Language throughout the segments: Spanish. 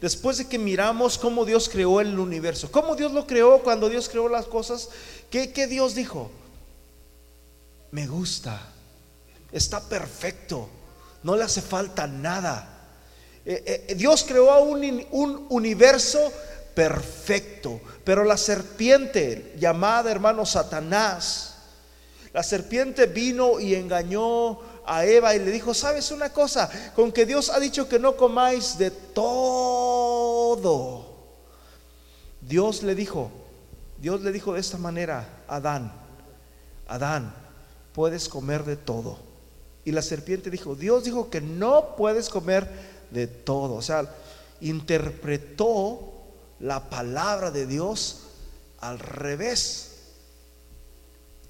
después de que miramos cómo Dios creó el universo, cómo Dios lo creó, cuando Dios creó las cosas, ¿qué, qué Dios dijo? Me gusta, está perfecto, no le hace falta nada. Eh, eh, Dios creó un, un universo perfecto, pero la serpiente llamada hermano Satanás, la serpiente vino y engañó a Eva y le dijo, ¿sabes una cosa? Con que Dios ha dicho que no comáis de todo. Dios le dijo, Dios le dijo de esta manera a Adán, Adán, puedes comer de todo. Y la serpiente dijo, Dios dijo que no puedes comer de todo. O sea, interpretó la palabra de Dios al revés.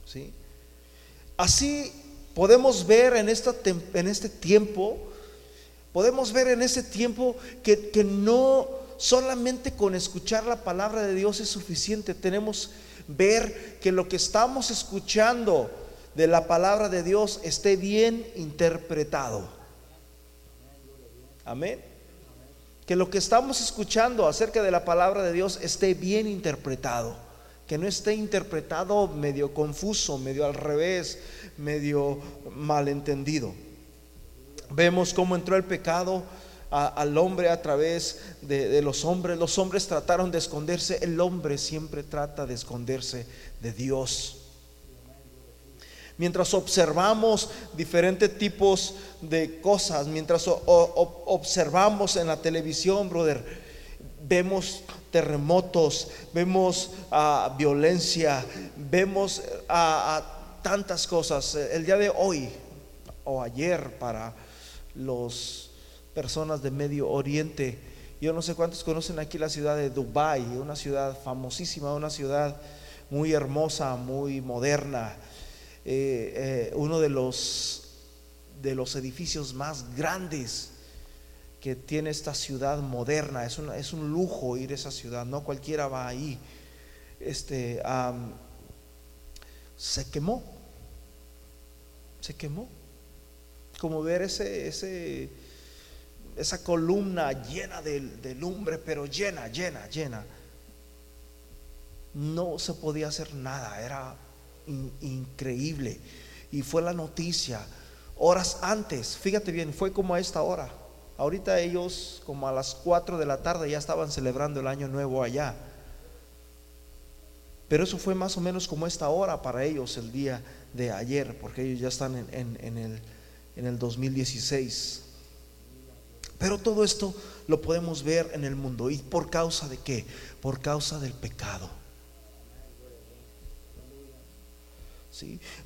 ¿Sí? Así podemos ver en, esta, en este tiempo, podemos ver en ese tiempo que, que no solamente con escuchar la palabra de Dios es suficiente, tenemos ver que lo que estamos escuchando de la palabra de Dios esté bien interpretado. Amén. Que lo que estamos escuchando acerca de la palabra de Dios esté bien interpretado. Que no esté interpretado medio confuso, medio al revés, medio malentendido. Vemos cómo entró el pecado al hombre a través de, los hombres. Los hombres trataron de esconderse, el hombre siempre trata de esconderse de Dios mientras observamos diferentes tipos de cosas, mientras observamos en la televisión, brother, vemos terremotos, vemos uh, violencia, vemos a tantas cosas. El día de hoy o ayer para las personas de Medio Oriente, yo no sé cuántos conocen aquí la ciudad de Dubai, una ciudad famosísima, una ciudad muy hermosa, muy moderna eh, eh, uno de los, de los edificios más grandes que tiene esta ciudad moderna. Es, es un lujo ir a esa ciudad, no cualquiera va ahí. Este, se quemó, se quemó. Como ver ese, ese, esa columna llena de, de lumbre, pero llena, llena, llena. No se podía hacer nada, era increíble. Y fue la noticia horas antes, fíjate bien, fue como a esta hora. Ahorita ellos como a las 4 de la tarde ya estaban celebrando el año nuevo allá. Pero eso fue más o menos como esta hora para ellos el día de ayer, porque ellos ya están en, el, en el 2016. Pero todo esto lo podemos ver en el mundo. ¿Y por causa de qué? Por causa del pecado.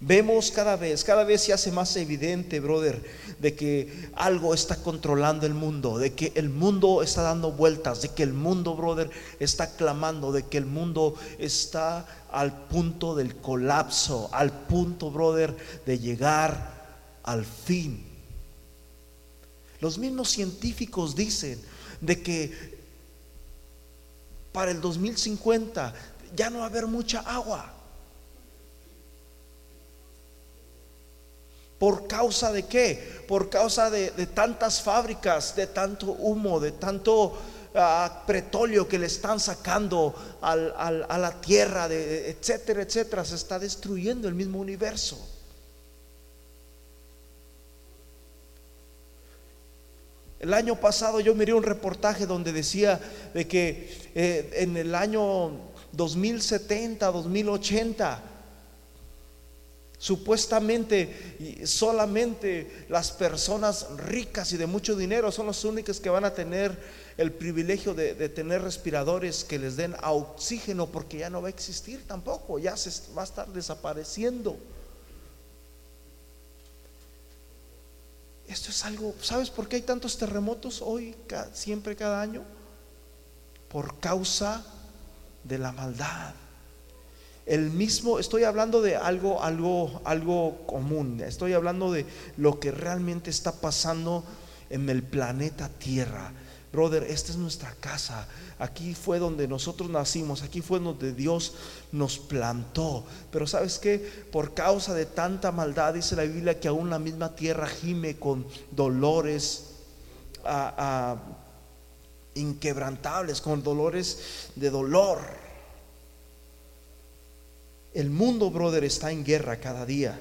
Vemos cada vez, cada vez se hace más evidente, brother, de que algo está controlando el mundo, de que el mundo está dando vueltas, de que el mundo, brother, está clamando, de que el mundo está al punto del colapso, al punto, brother, de llegar al fin. Los mismos científicos dicen de que para el 2050 ya no va a haber mucha agua. ¿Por causa de qué? Por causa de, tantas fábricas, de tanto humo, de tanto uh, petróleo que le están sacando a la tierra, etcétera, etcétera. Se está destruyendo el mismo universo. El año pasado yo miré un reportaje donde decía de que eh, en el año 2070, 2080, Supuestamente solamente las personas ricas y de mucho dinero son las únicas que van a tener el privilegio de, tener respiradores que les den oxígeno porque ya no va a existir tampoco, ya se va a estar desapareciendo. Esto es algo, ¿sabes por qué hay tantos terremotos hoy, siempre cada año? Por causa de la maldad el mismo, estoy hablando de algo, algo, algo común, estoy hablando de lo que realmente está pasando en el planeta Tierra. Brother, esta es nuestra casa. Aquí fue donde nosotros nacimos, aquí fue donde Dios nos plantó. Pero sabes que por causa de tanta maldad, dice la Biblia que aún la misma tierra gime con dolores inquebrantables, con dolores de dolor. El mundo, brother, está en guerra cada día.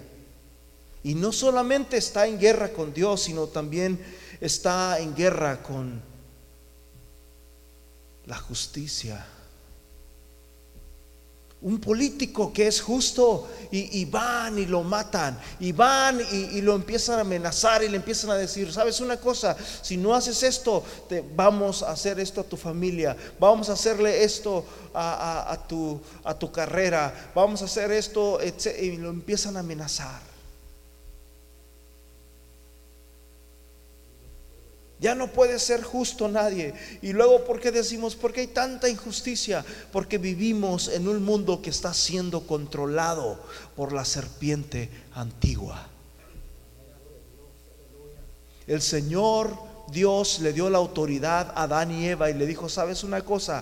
Y no solamente está en guerra con Dios, sino también está en guerra con la justicia un político que es justo y, van y lo matan y van y, lo empiezan a amenazar y le empiezan a decir, sabes una cosa, si no haces esto, te, vamos a hacer esto a tu familia, vamos a hacerle esto a, tu, a tu carrera, vamos a hacer esto, y lo empiezan a amenazar. Ya no puede ser justo nadie. Y luego, ¿por qué decimos? Porque hay tanta injusticia. Porque vivimos en un mundo que está siendo controlado por la serpiente antigua. El Señor Dios le dio la autoridad a Adán y Eva y le dijo, ¿sabes una cosa?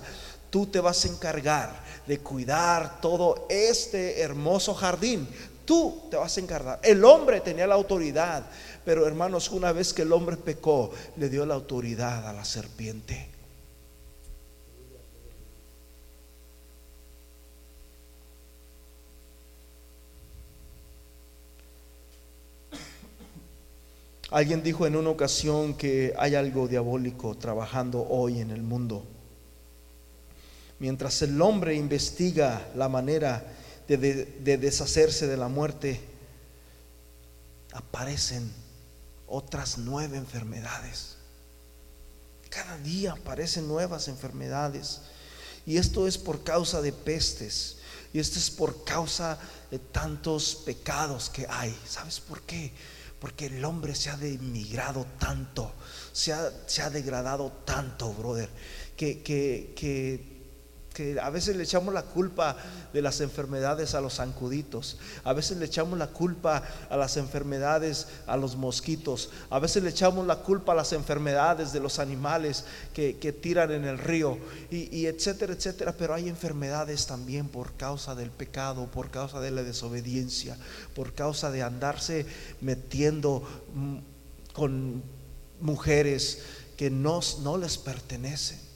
Tú te vas a encargar de cuidar todo este hermoso jardín. Tú te vas a encargar. El hombre tenía la autoridad pero hermanos, una vez que el hombre pecó, le dio la autoridad a la serpiente. Alguien dijo en una ocasión que hay algo diabólico trabajando hoy en el mundo. Mientras el hombre investiga la manera de, de deshacerse de la muerte, aparecen otras nueve enfermedades. Cada día aparecen nuevas enfermedades. Y esto es por causa de pestes. Y esto es por causa de tantos pecados que hay. ¿Sabes por qué? Porque el hombre se ha demigrado tanto, se ha, se ha degradado tanto, brother, que, que que a veces le echamos la culpa de las enfermedades a los zancuditos, a veces le echamos la culpa a las enfermedades a los mosquitos, a veces le echamos la culpa a las enfermedades de los animales que, tiran en el río, y, etcétera, etcétera. Pero hay enfermedades también por causa del pecado, por causa de la desobediencia, por causa de andarse metiendo mm, con mujeres que no les pertenecen.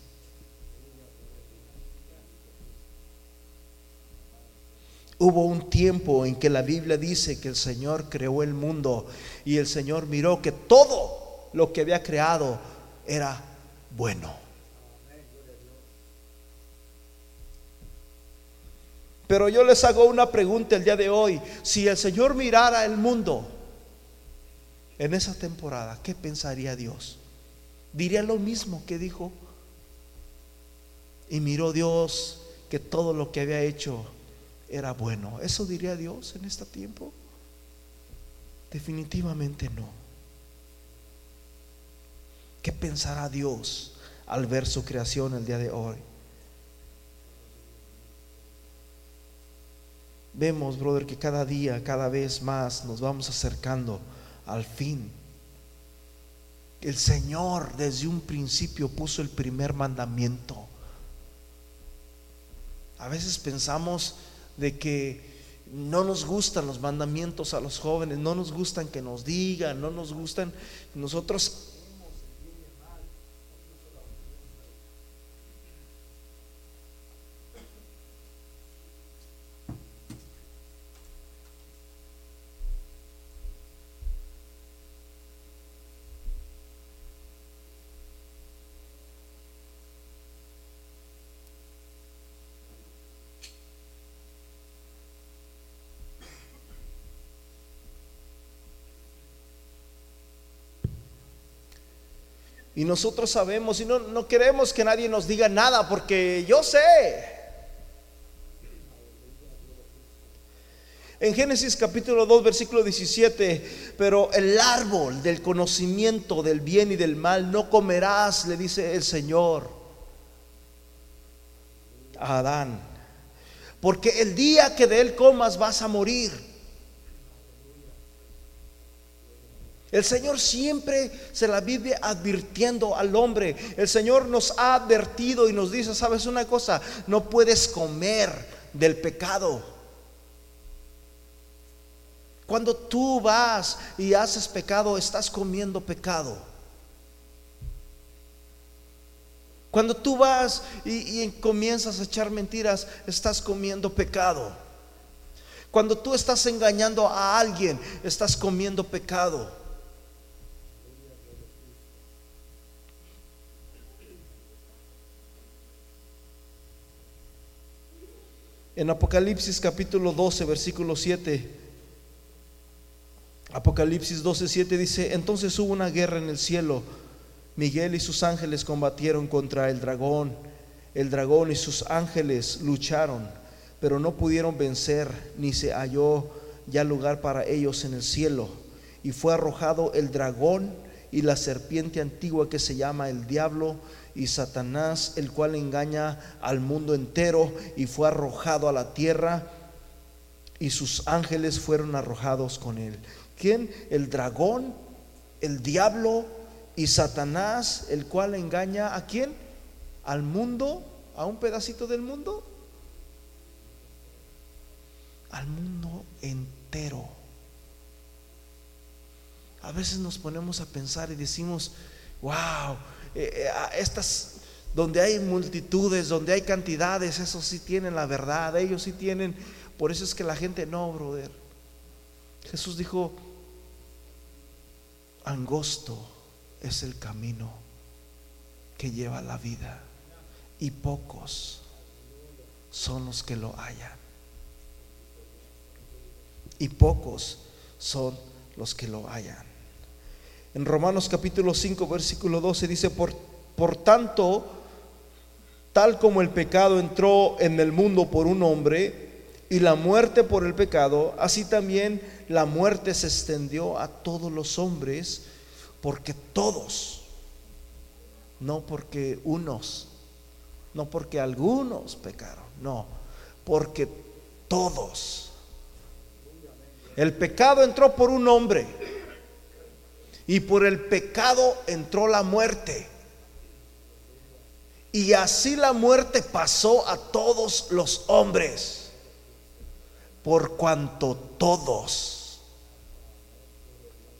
Hubo un tiempo en que la Biblia dice que el Señor creó el mundo y el Señor miró que todo lo que había creado era bueno. Pero yo les hago una pregunta el día de hoy. Si el Señor mirara el mundo en esa temporada, ¿qué pensaría Dios? Diría lo mismo que dijo. Y miró Dios que todo lo que había hecho era bueno. ¿Eso diría Dios en este tiempo? Definitivamente no. ¿Qué pensará Dios al ver su creación el día de hoy? Vemos, brother, que cada día, cada vez más nos vamos acercando al fin. El Señor desde un principio puso el primer mandamiento. A veces pensamos de que no nos gustan los mandamientos a los jóvenes, no nos gustan que nos digan, no nos gustan. Nosotros Y nosotros sabemos y no, no queremos que nadie nos diga nada porque yo sé. En Génesis capítulo 2, versículo 17, pero el árbol del conocimiento del bien y del mal no comerás, le dice el Señor a Adán, porque el día que de él comas vas a morir. El Señor siempre se la vive advirtiendo al hombre. El Señor nos ha advertido y nos dice, sabes una cosa, no puedes comer del pecado. Cuando tú vas y haces pecado, estás comiendo pecado. Cuando tú vas y, y comienzas a echar mentiras, estás comiendo pecado. Cuando tú estás engañando a alguien, estás comiendo pecado. En Apocalipsis capítulo 12, versículo 7. Apocalipsis 12, 7 dice, entonces hubo una guerra en el cielo. Miguel y sus ángeles combatieron contra el dragón. El dragón y sus ángeles lucharon, pero no pudieron vencer, ni se halló ya lugar para ellos en el cielo. Y fue arrojado el dragón y la serpiente antigua que se llama el diablo y Satanás, el cual engaña al mundo entero y fue arrojado a la tierra y sus ángeles fueron arrojados con él. ¿Quién? El dragón, el diablo y Satanás, el cual engaña a quién? Al mundo, a un pedacito del mundo. Al mundo entero. A veces nos ponemos a pensar y decimos, wow, eh, eh, estas donde hay multitudes, donde hay cantidades, esos sí tienen la verdad, ellos sí tienen, por eso es que la gente no, brother. Jesús dijo, angosto es el camino que lleva la vida y pocos son los que lo hallan. Y pocos son los que lo hallan. En Romanos capítulo 5, versículo 12 dice, por, por tanto, tal como el pecado entró en el mundo por un hombre y la muerte por el pecado, así también la muerte se extendió a todos los hombres, porque todos, no porque unos, no porque algunos pecaron, no, porque todos. El pecado entró por un hombre y por el pecado entró la muerte. Y así la muerte pasó a todos los hombres, por cuanto todos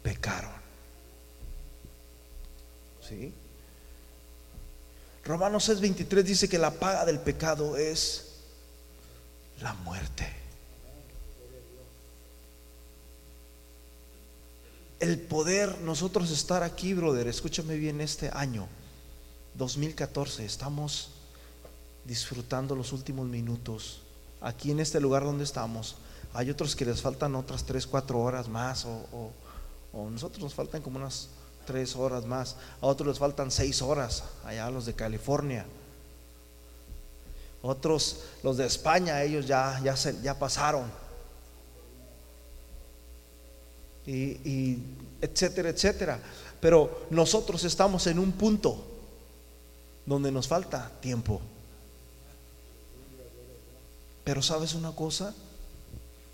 pecaron. ¿Sí? Romanos 6:23 dice que la paga del pecado es la muerte. El poder nosotros estar aquí, brother, escúchame bien, este año 2014, estamos disfrutando los últimos minutos aquí en este lugar donde estamos. Hay otros que les faltan otras 3, 4 horas más o, nosotros nos faltan como unas 3 horas más. A otros les faltan 6 horas, allá los de California. Otros, los de España, ellos ya, ya, ya pasaron y, etcétera, etcétera. Pero nosotros estamos en un punto donde nos falta tiempo. Pero sabes una cosa,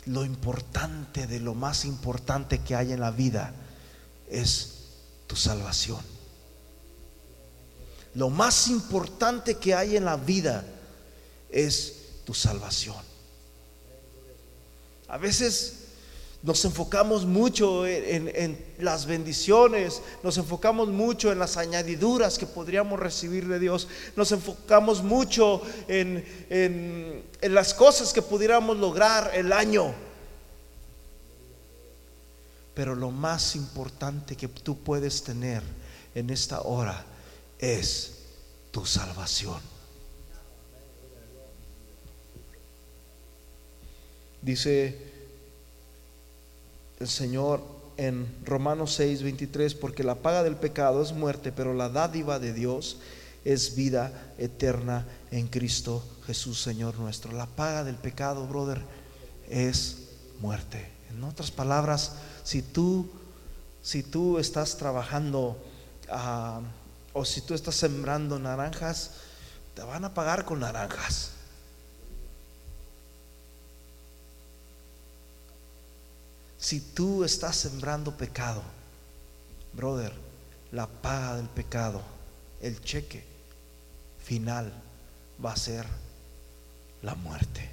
lo importante de lo más importante que hay en la vida es tu salvación. Lo más importante que hay en la vida es tu salvación. A veces nos enfocamos mucho en, las bendiciones, nos enfocamos mucho en las añadiduras que podríamos recibir de Dios, nos enfocamos mucho en, en las cosas que pudiéramos lograr el año. Pero lo más importante que tú puedes tener en esta hora es tu salvación. Dice el Señor en Romanos 6, 23, porque la paga del pecado es muerte, pero la dádiva de Dios es vida eterna en Cristo Jesús, Señor nuestro. La paga del pecado, brother, es muerte. En otras palabras, si tú, si tú estás trabajando ah, o si tú estás sembrando naranjas, te van a pagar con naranjas. Si tú estás sembrando pecado, brother, la paga del pecado, el cheque final va a ser la muerte.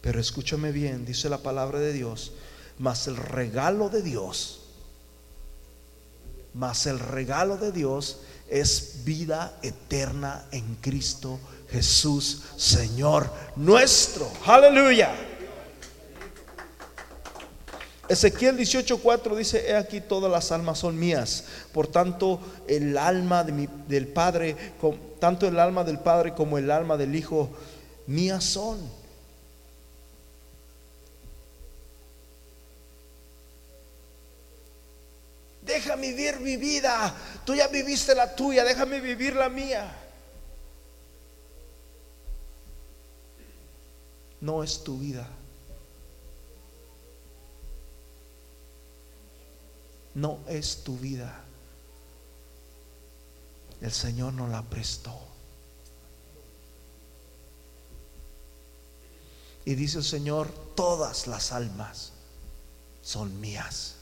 Pero escúchame bien, dice la palabra de Dios, mas el regalo de Dios mas el regalo de Dios es vida eterna en Cristo Jesús, Señor nuestro. Aleluya. Ezequiel 18:4 dice, he aquí todas las almas son mías. Por tanto, el alma de mi, del Padre, tanto el alma del Padre como el alma del Hijo, mías son. Déjame vivir mi vida. Tú ya viviste la tuya, déjame vivir la mía. No es tu vida. no es tu vida. El Señor nos la prestó. Y dice el Señor, todas las almas son mías.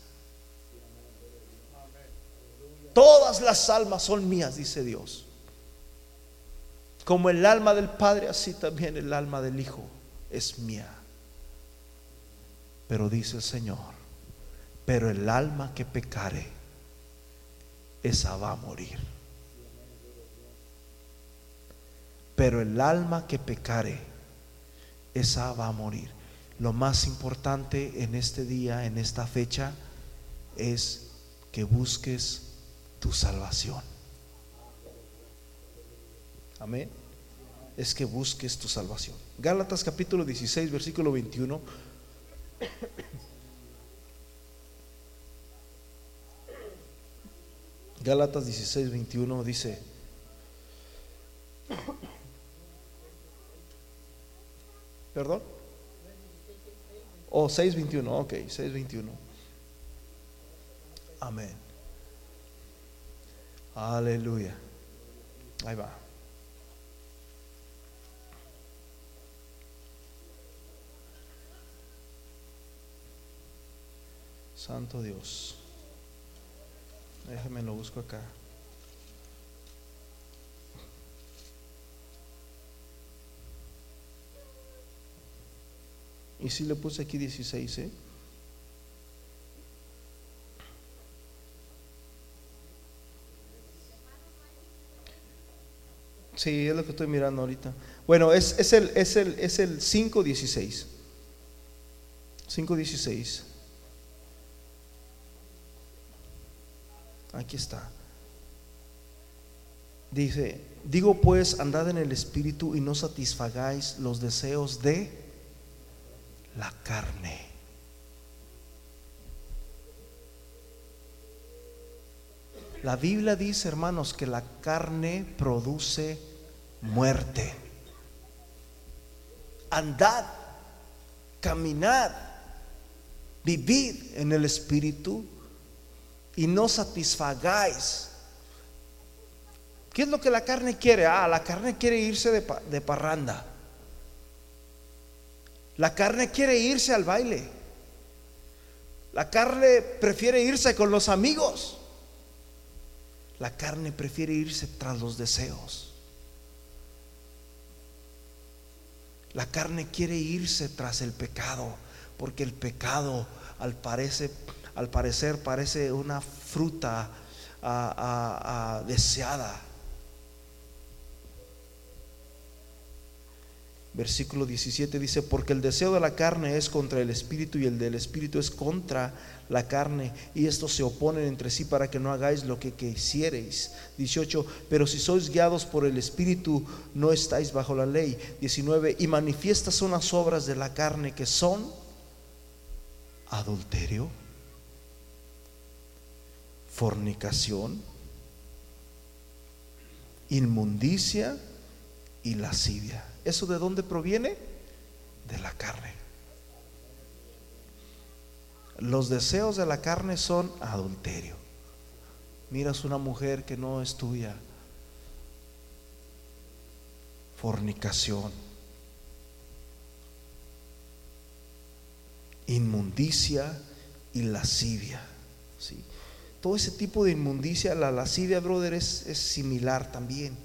Todas las almas son mías, dice Dios. Como el alma del Padre, así también el alma del Hijo es mía. Pero dice el Señor, pero el alma que pecare, esa va a morir. Pero el alma que pecare, esa va a morir. Lo más importante en este día, en esta fecha, es que busques tu salvación. Amén. Es que busques tu salvación. Gálatas capítulo 16, versículo 21. Gálatas 16, 21 dice, ¿perdón? Oh, 6, 21, ok, 6, 21. Amén. Aleluya. Ahí va. Santo Dios. Déjame lo busco acá. Y si le puse aquí 16, ¿eh? Sí, es lo que estoy mirando ahorita. Bueno, es, es el, es el, es el 5.16. 5.16. Aquí está. Dice, digo pues, andad en el Espíritu y no satisfagáis los deseos de la carne. La Biblia dice, hermanos, que la carne produce muerte. Andad, caminad, vivid en el Espíritu y no satisfagáis. ¿Qué es lo que la carne quiere? Ah, la carne quiere irse de, parranda. La carne quiere irse al baile. La carne prefiere irse con los amigos. La carne prefiere irse tras los deseos. La carne quiere irse tras el pecado, porque el pecado al parecer al parecer parece una fruta deseada. Versículo 17 dice, porque el deseo de la carne es contra el espíritu y el del espíritu es contra la carne y estos se oponen entre sí para que no hagáis lo que quisiereis. 18, pero si sois guiados por el espíritu no estáis bajo la ley. 19, y manifiestas son las obras de la carne que son adulterio fornicación, inmundicia y lascivia. ¿Eso de dónde proviene? De la carne. Los deseos de la carne son adulterio. Miras una mujer que no es tuya. Fornicación. Inmundicia y lascivia. ¿sí? Todo ese tipo de inmundicia, la lascivia, brother, es, similar también.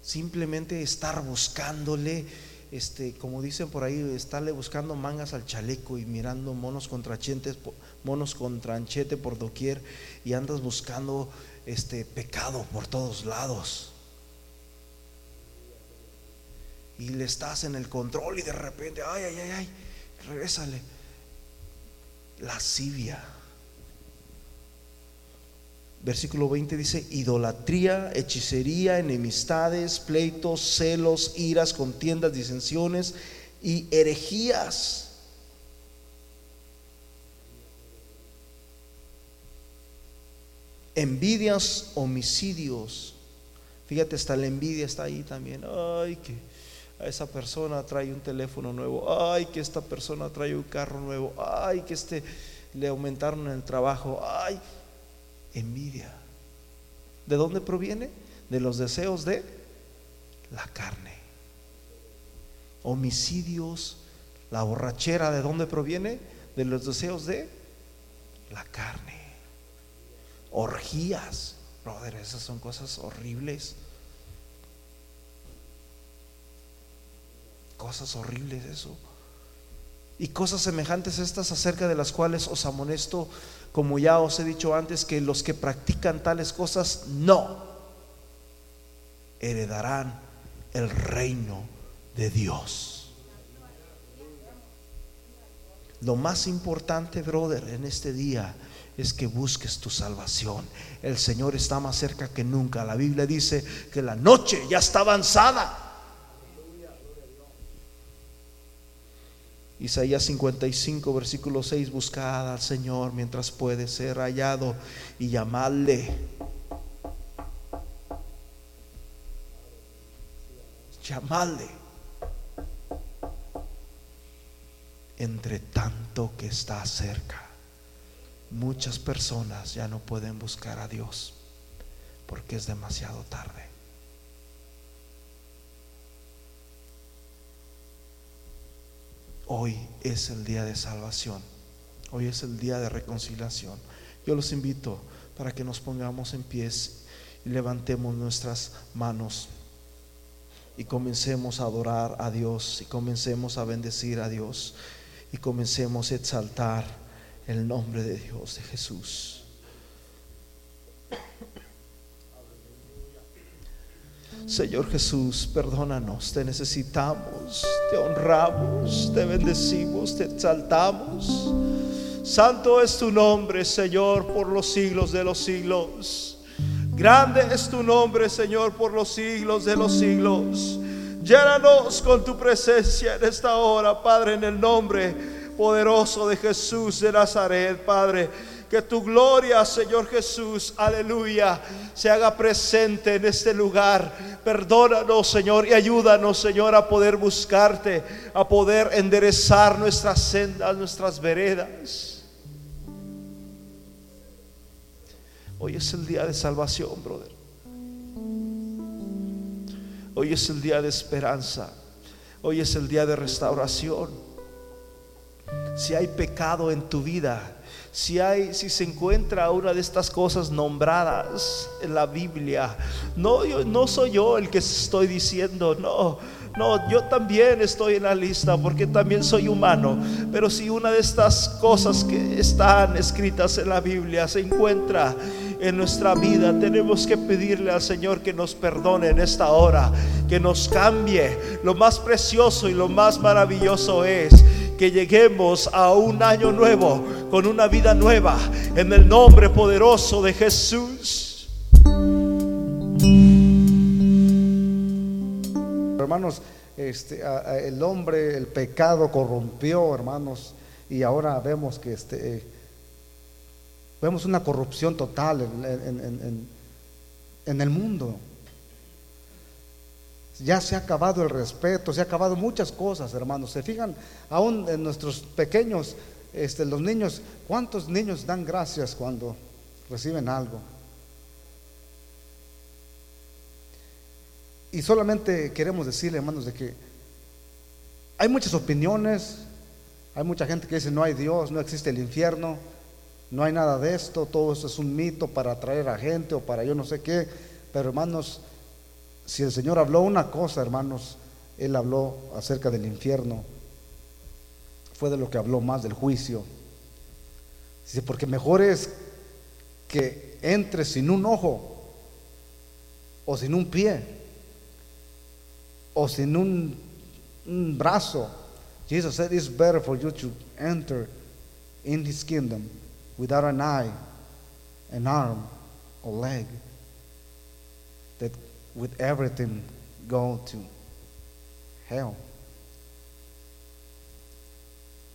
Simplemente estar buscándole, este, como dicen por ahí, estarle buscando mangas al chaleco y mirando monos contrachentes monos con tranchete por doquier y andas buscando este pecado por todos lados. Y le estás en el control y de repente, ay, ay, ay, ay, regrésale. Lascivia. Versículo 20 dice, idolatría, hechicería, enemistades, pleitos, celos, iras, contiendas, disensiones y herejías. Envidias, homicidios. Fíjate, hasta la envidia está ahí también. Ay, que esa persona trae un teléfono nuevo. Ay, que esta persona trae un carro nuevo. Ay, que este le aumentaron el trabajo. Ay, envidia. ¿De dónde proviene? De los deseos de la carne. Homicidios, la borrachera, ¿de dónde proviene? De los deseos de la carne. Orgías, brother, esas son cosas horribles. Cosas horribles eso. Y cosas semejantes estas acerca de las cuales os amonesto, como ya os he dicho antes, que los que practican tales cosas no heredarán el reino de Dios. Lo más importante, brother, en este día es que busques tu salvación. El Señor está más cerca que nunca. La Biblia dice que la noche ya está avanzada. Isaías 55, versículo 6, buscad al Señor mientras puede ser hallado y llamadle. Llamadle. Entre tanto que está cerca, muchas personas ya no pueden buscar a Dios porque es demasiado tarde. Hoy es el día de salvación. Hoy es el día de reconciliación. Yo los invito para que nos pongamos en pies y levantemos nuestras manos y comencemos a adorar a Dios y comencemos a bendecir a Dios y comencemos a exaltar el nombre de Dios, de Jesús. Señor Jesús, perdónanos, te necesitamos, te honramos, te bendecimos, te exaltamos. Santo es tu nombre, Señor, por los siglos de los siglos. Grande es tu nombre, Señor, por los siglos de los siglos. Llénanos con tu presencia en esta hora, Padre, en el nombre poderoso de Jesús de Nazaret, Padre. Que tu gloria, Señor Jesús, aleluya, se haga presente en este lugar. Perdónanos, Señor, y ayúdanos, Señor, a poder buscarte, a poder enderezar nuestras sendas, nuestras veredas. Hoy es el día de salvación, brother. Hoy es el día de esperanza. Hoy es el día de restauración. Si hay pecado en tu vida, si hay si se encuentra una de estas cosas nombradas en la Biblia, no yo, no soy yo el que estoy diciendo, no, no, yo también estoy en la lista porque también soy humano, pero si una de estas cosas que están escritas en la Biblia se encuentra en nuestra vida, tenemos que pedirle al Señor que nos perdone en esta hora, que nos cambie. Lo más precioso y lo más maravilloso es que lleguemos a un año nuevo con una vida nueva en el nombre poderoso de Jesús. Hermanos, este, el hombre, el pecado corrompió, hermanos, y ahora vemos que este, vemos una corrupción total en, en el mundo. Ya se ha acabado el respeto, se ha acabado muchas cosas, hermanos. Se fijan, aún en nuestros pequeños, este, los niños, ¿cuántos niños dan gracias cuando reciben algo? Y solamente queremos decirle, hermanos, de que hay muchas opiniones, hay mucha gente que dice no hay Dios, no existe el infierno, no hay nada de esto, todo esto es un mito para atraer a gente o para yo no sé qué, pero hermanos, si el Señor habló una cosa, hermanos, Él habló acerca del infierno. Fue de lo que habló más del juicio. Dice, porque mejor es que entre sin un ojo o sin un pie o sin un, un brazo. Jesus said it's better for you to enter in his kingdom without an eye, an arm, or leg, with everything go to hell.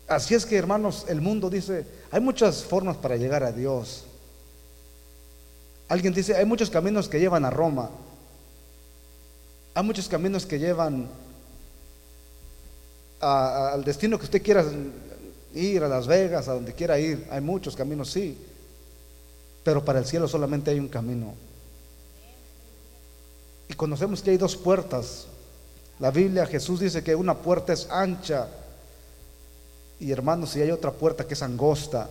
Así es que, hermanos, el mundo dice, hay muchas formas para llegar a Dios. Alguien dice, hay muchos caminos que llevan a Roma. Hay muchos caminos que llevan al destino que usted quiera ir, a Las Vegas, a donde quiera ir. Hay muchos caminos, sí. Pero para el cielo solamente hay un camino. Y conocemos que hay dos puertas. La Biblia, Jesús dice que una puerta es ancha y hermanos, si hay otra puerta que es angosta.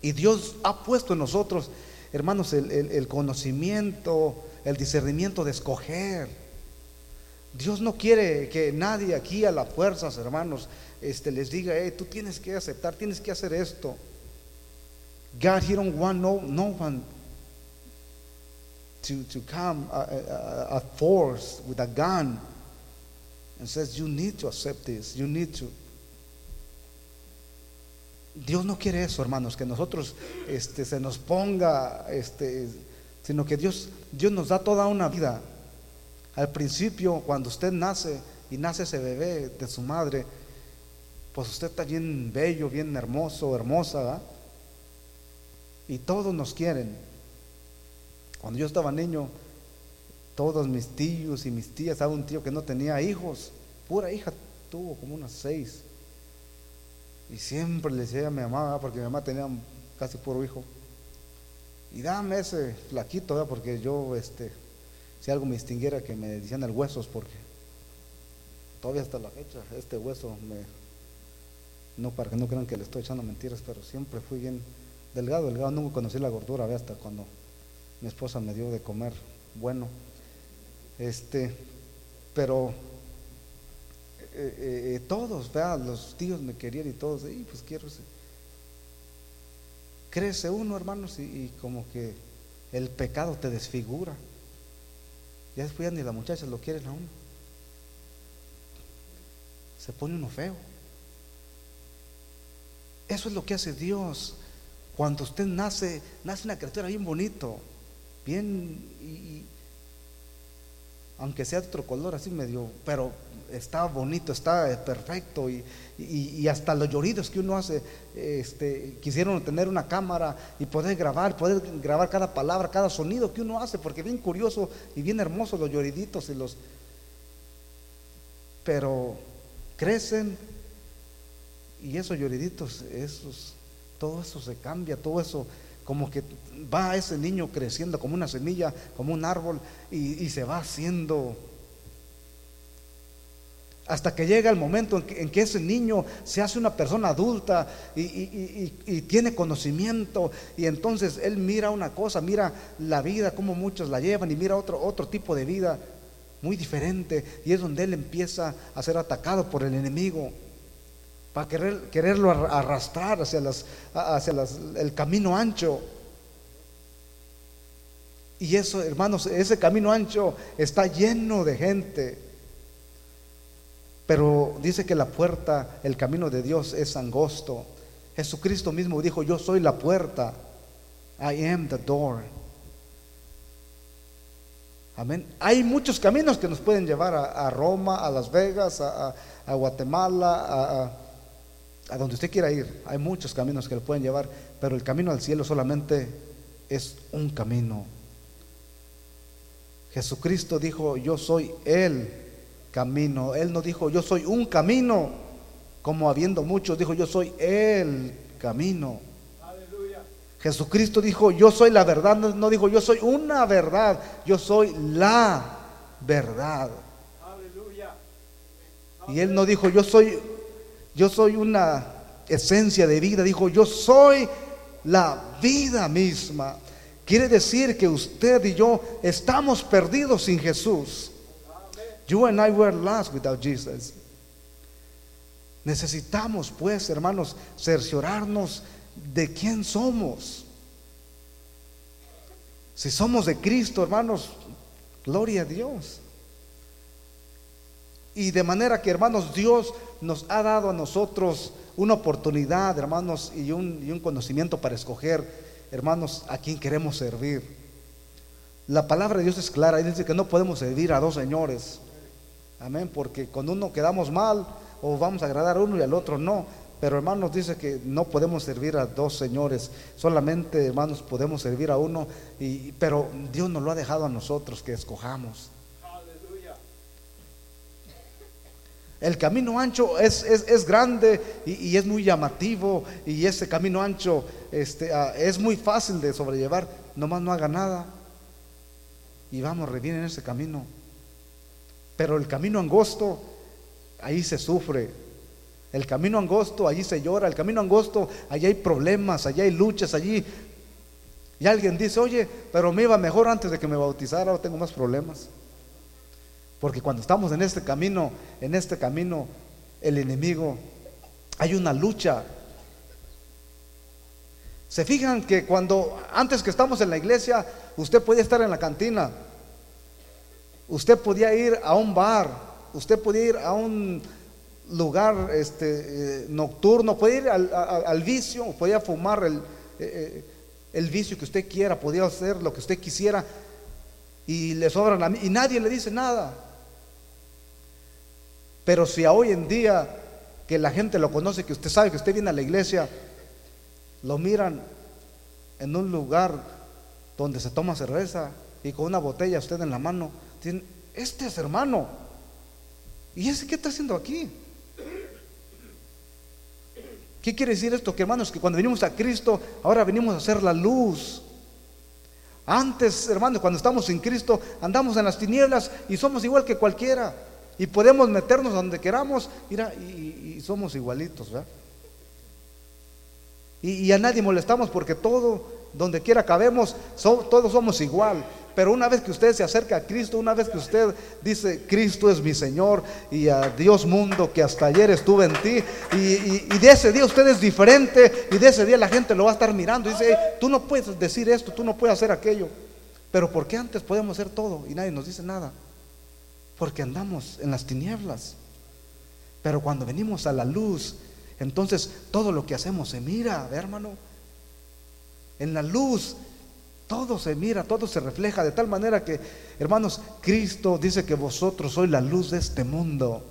Y Dios ha puesto en nosotros, hermanos, el, conocimiento, el discernimiento de escoger. Dios no quiere que nadie aquí a las fuerzas, hermanos, este, les diga, hey, tú tienes que aceptar, tienes que hacer esto. God, no one to, to come a force with a gun and says, you need to accept this, you need to. Dios no quiere eso, hermanos, que nosotros este, se nos ponga, este, sino que Dios, Dios nos da toda una vida. Al principio, cuando usted nace y nace ese bebé de su madre, pues usted está bien bello, bien hermoso, hermosa, Y todos nos quieren. Cuando yo estaba niño, todos mis tíos y mis tías, había un tío que no tenía hijos, pura hija tuvo como unas seis. Y siempre le decía a mi mamá, porque mi mamá tenía casi puro hijo, y dame ese flaquito, porque yo, este, si algo me distinguiera, que me decían el huesos, porque todavía hasta la fecha, este hueso me, no para que no crean que le estoy echando mentiras, pero siempre fui bien delgado, delgado, nunca conocí la gordura, hasta cuando mi esposa me dio de comer bueno. Este, pero eh, eh, eh, todos, vean, los tíos me querían y todos, y pues quiero. Crece uno, hermanos, y, como que el pecado te desfigura. Ya después ya ni las muchachas lo quieren a uno. Se pone uno feo. Eso es lo que hace Dios. Cuando usted nace, nace una criatura bien bonito, bien, y, aunque sea de otro color, así medio, pero está bonito, está perfecto y, hasta los lloridos que uno hace, este, quisieron tener una cámara y poder grabar, poder grabar cada palabra, cada sonido que uno hace, porque bien curioso y bien hermoso los lloriditos y los... Pero crecen y esos lloriditos, esos, todo eso se cambia, todo eso como que va ese niño creciendo como una semilla, como un árbol y se va haciendo. Hasta que llega el momento en que, ese niño se hace una persona adulta y, tiene conocimiento y entonces él mira una cosa, mira la vida, como muchos la llevan y mira otro, otro tipo de vida muy diferente y es donde él empieza a ser atacado por el enemigo para querer, quererlo arrastrar hacia, las, hacia el camino ancho. Y eso, hermanos, ese camino ancho está lleno de gente pero dice que la puerta, el camino de Dios es angosto. Jesucristo mismo dijo, yo soy la puerta. I am the door. Amén. Hay muchos caminos que nos pueden llevar a, Roma, a Las Vegas, a, Guatemala, a, donde usted quiera ir. Hay muchos caminos que le pueden llevar, pero el camino al cielo solamente es un camino. Jesucristo dijo, yo soy Él camino. Él no dijo, yo soy un camino, como habiendo muchos, dijo, yo soy el camino. Jesucristo dijo, yo soy la verdad, no, dijo, yo soy una verdad, yo soy la verdad. Y él no dijo, yo soy, yo soy una esencia de vida, dijo, yo soy la vida misma. Quiere decir que usted y yo estamos perdidos sin Jesús. You and I were lost without Jesus. Necesitamos, pues, hermanos, cerciorarnos de quién somos. Si somos de Cristo, hermanos, gloria a Dios. Y de manera que, hermanos, Dios nos ha dado a nosotros una oportunidad, hermanos, y un, conocimiento para escoger, hermanos, a quién queremos servir. La palabra de Dios es clara dice que no podemos servir a dos señores. Amén, porque con uno quedamos mal o vamos a agradar a uno y al otro no. Pero hermanos dice que no podemos servir a dos señores, solamente hermanos podemos servir a uno, y, pero Dios nos lo ha dejado a nosotros que escojamos. El camino ancho es, es, grande y, es muy llamativo y ese camino ancho este, ah, es muy fácil de sobrellevar, nomás no haga nada y vamos re bien en ese camino. Pero el camino angosto, ahí se sufre. El camino angosto, allí se llora. El camino angosto, allí hay problemas, allí hay luchas, allí. Y alguien dice, oye, pero me iba mejor antes de que me bautizara, ahora tengo más problemas. Porque cuando estamos en este camino, en este camino, el enemigo, hay una lucha. Se fijan que cuando, antes que estamos en la iglesia, usted podía estar en la cantina, usted podía ir a un bar, usted podía ir a un lugar este, eh, nocturno, podía ir al, vicio, podía fumar el, eh, eh, el vicio que usted quiera, podía hacer lo que usted quisiera y le sobran a mí, y nadie le dice nada. Pero si a hoy en día que la gente lo conoce, que usted sabe que usted viene a la iglesia, lo miran en un lugar donde se toma cerveza y con una botella usted en la mano, este es hermano. ¿Y ese qué está haciendo aquí? ¿Qué quiere decir esto? Que hermanos, que cuando venimos a Cristo, ahora venimos a hacer la luz. Antes, hermanos, cuando estamos en Cristo, andamos en las tinieblas y somos igual que cualquiera. Y podemos meternos donde queramos mira, y, somos igualitos. Y, a nadie molestamos porque todo, donde quiera cabemos, todos somos igual. Pero una vez que usted se acerca a Cristo, una vez que usted dice, Cristo es mi Señor y a Dios mundo que hasta ayer estuve en ti, y, de ese día usted es diferente y de ese día la gente lo va a estar mirando y dice, tú no puedes decir esto, tú no puedes hacer aquello. Pero ¿por qué antes podemos hacer todo y nadie nos dice nada? Porque andamos en las tinieblas. Pero cuando venimos a la luz, entonces todo lo que hacemos se mira, hermano. En la luz todo se mira, todo se refleja de tal manera que, hermanos, Cristo dice que vosotros sois la luz de este mundo.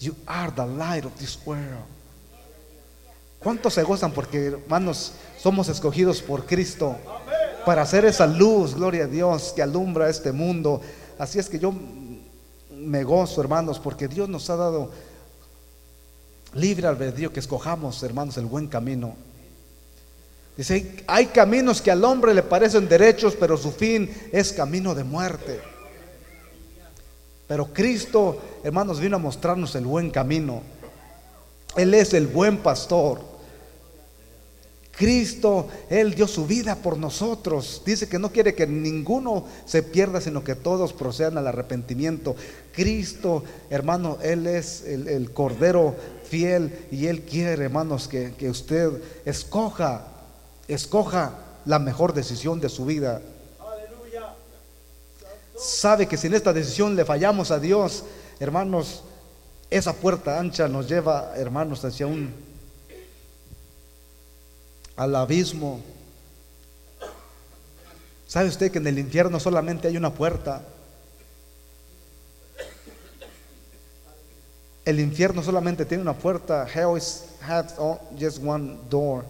You are the light of this world. ¿Cuántos se gozan porque, hermanos, somos escogidos por Cristo para hacer esa luz, gloria a Dios, que alumbra este mundo? Así es que yo me gozo, hermanos, porque Dios nos ha dado libre albedrío que escojamos, hermanos, el buen camino. Dice, hay caminos que al hombre le parecen derechos, pero su fin es camino de muerte. Pero Cristo, hermanos, vino a mostrarnos el buen camino. Él es el buen pastor. Cristo, Él dio su vida por nosotros. Dice que no quiere que ninguno se pierda, sino que todos procedan al arrepentimiento. Cristo, hermano, Él es el, Cordero fiel y Él quiere, hermanos, que, que usted escoja, escoja la mejor decisión de su vida. Sabe que si en esta decisión le fallamos a Dios, hermanos, esa puerta ancha nos lleva, hermanos, hacia un al abismo. ¿Sabe usted que en el infierno solamente hay una puerta? El infierno solamente tiene una puerta. Hell is, has just one door.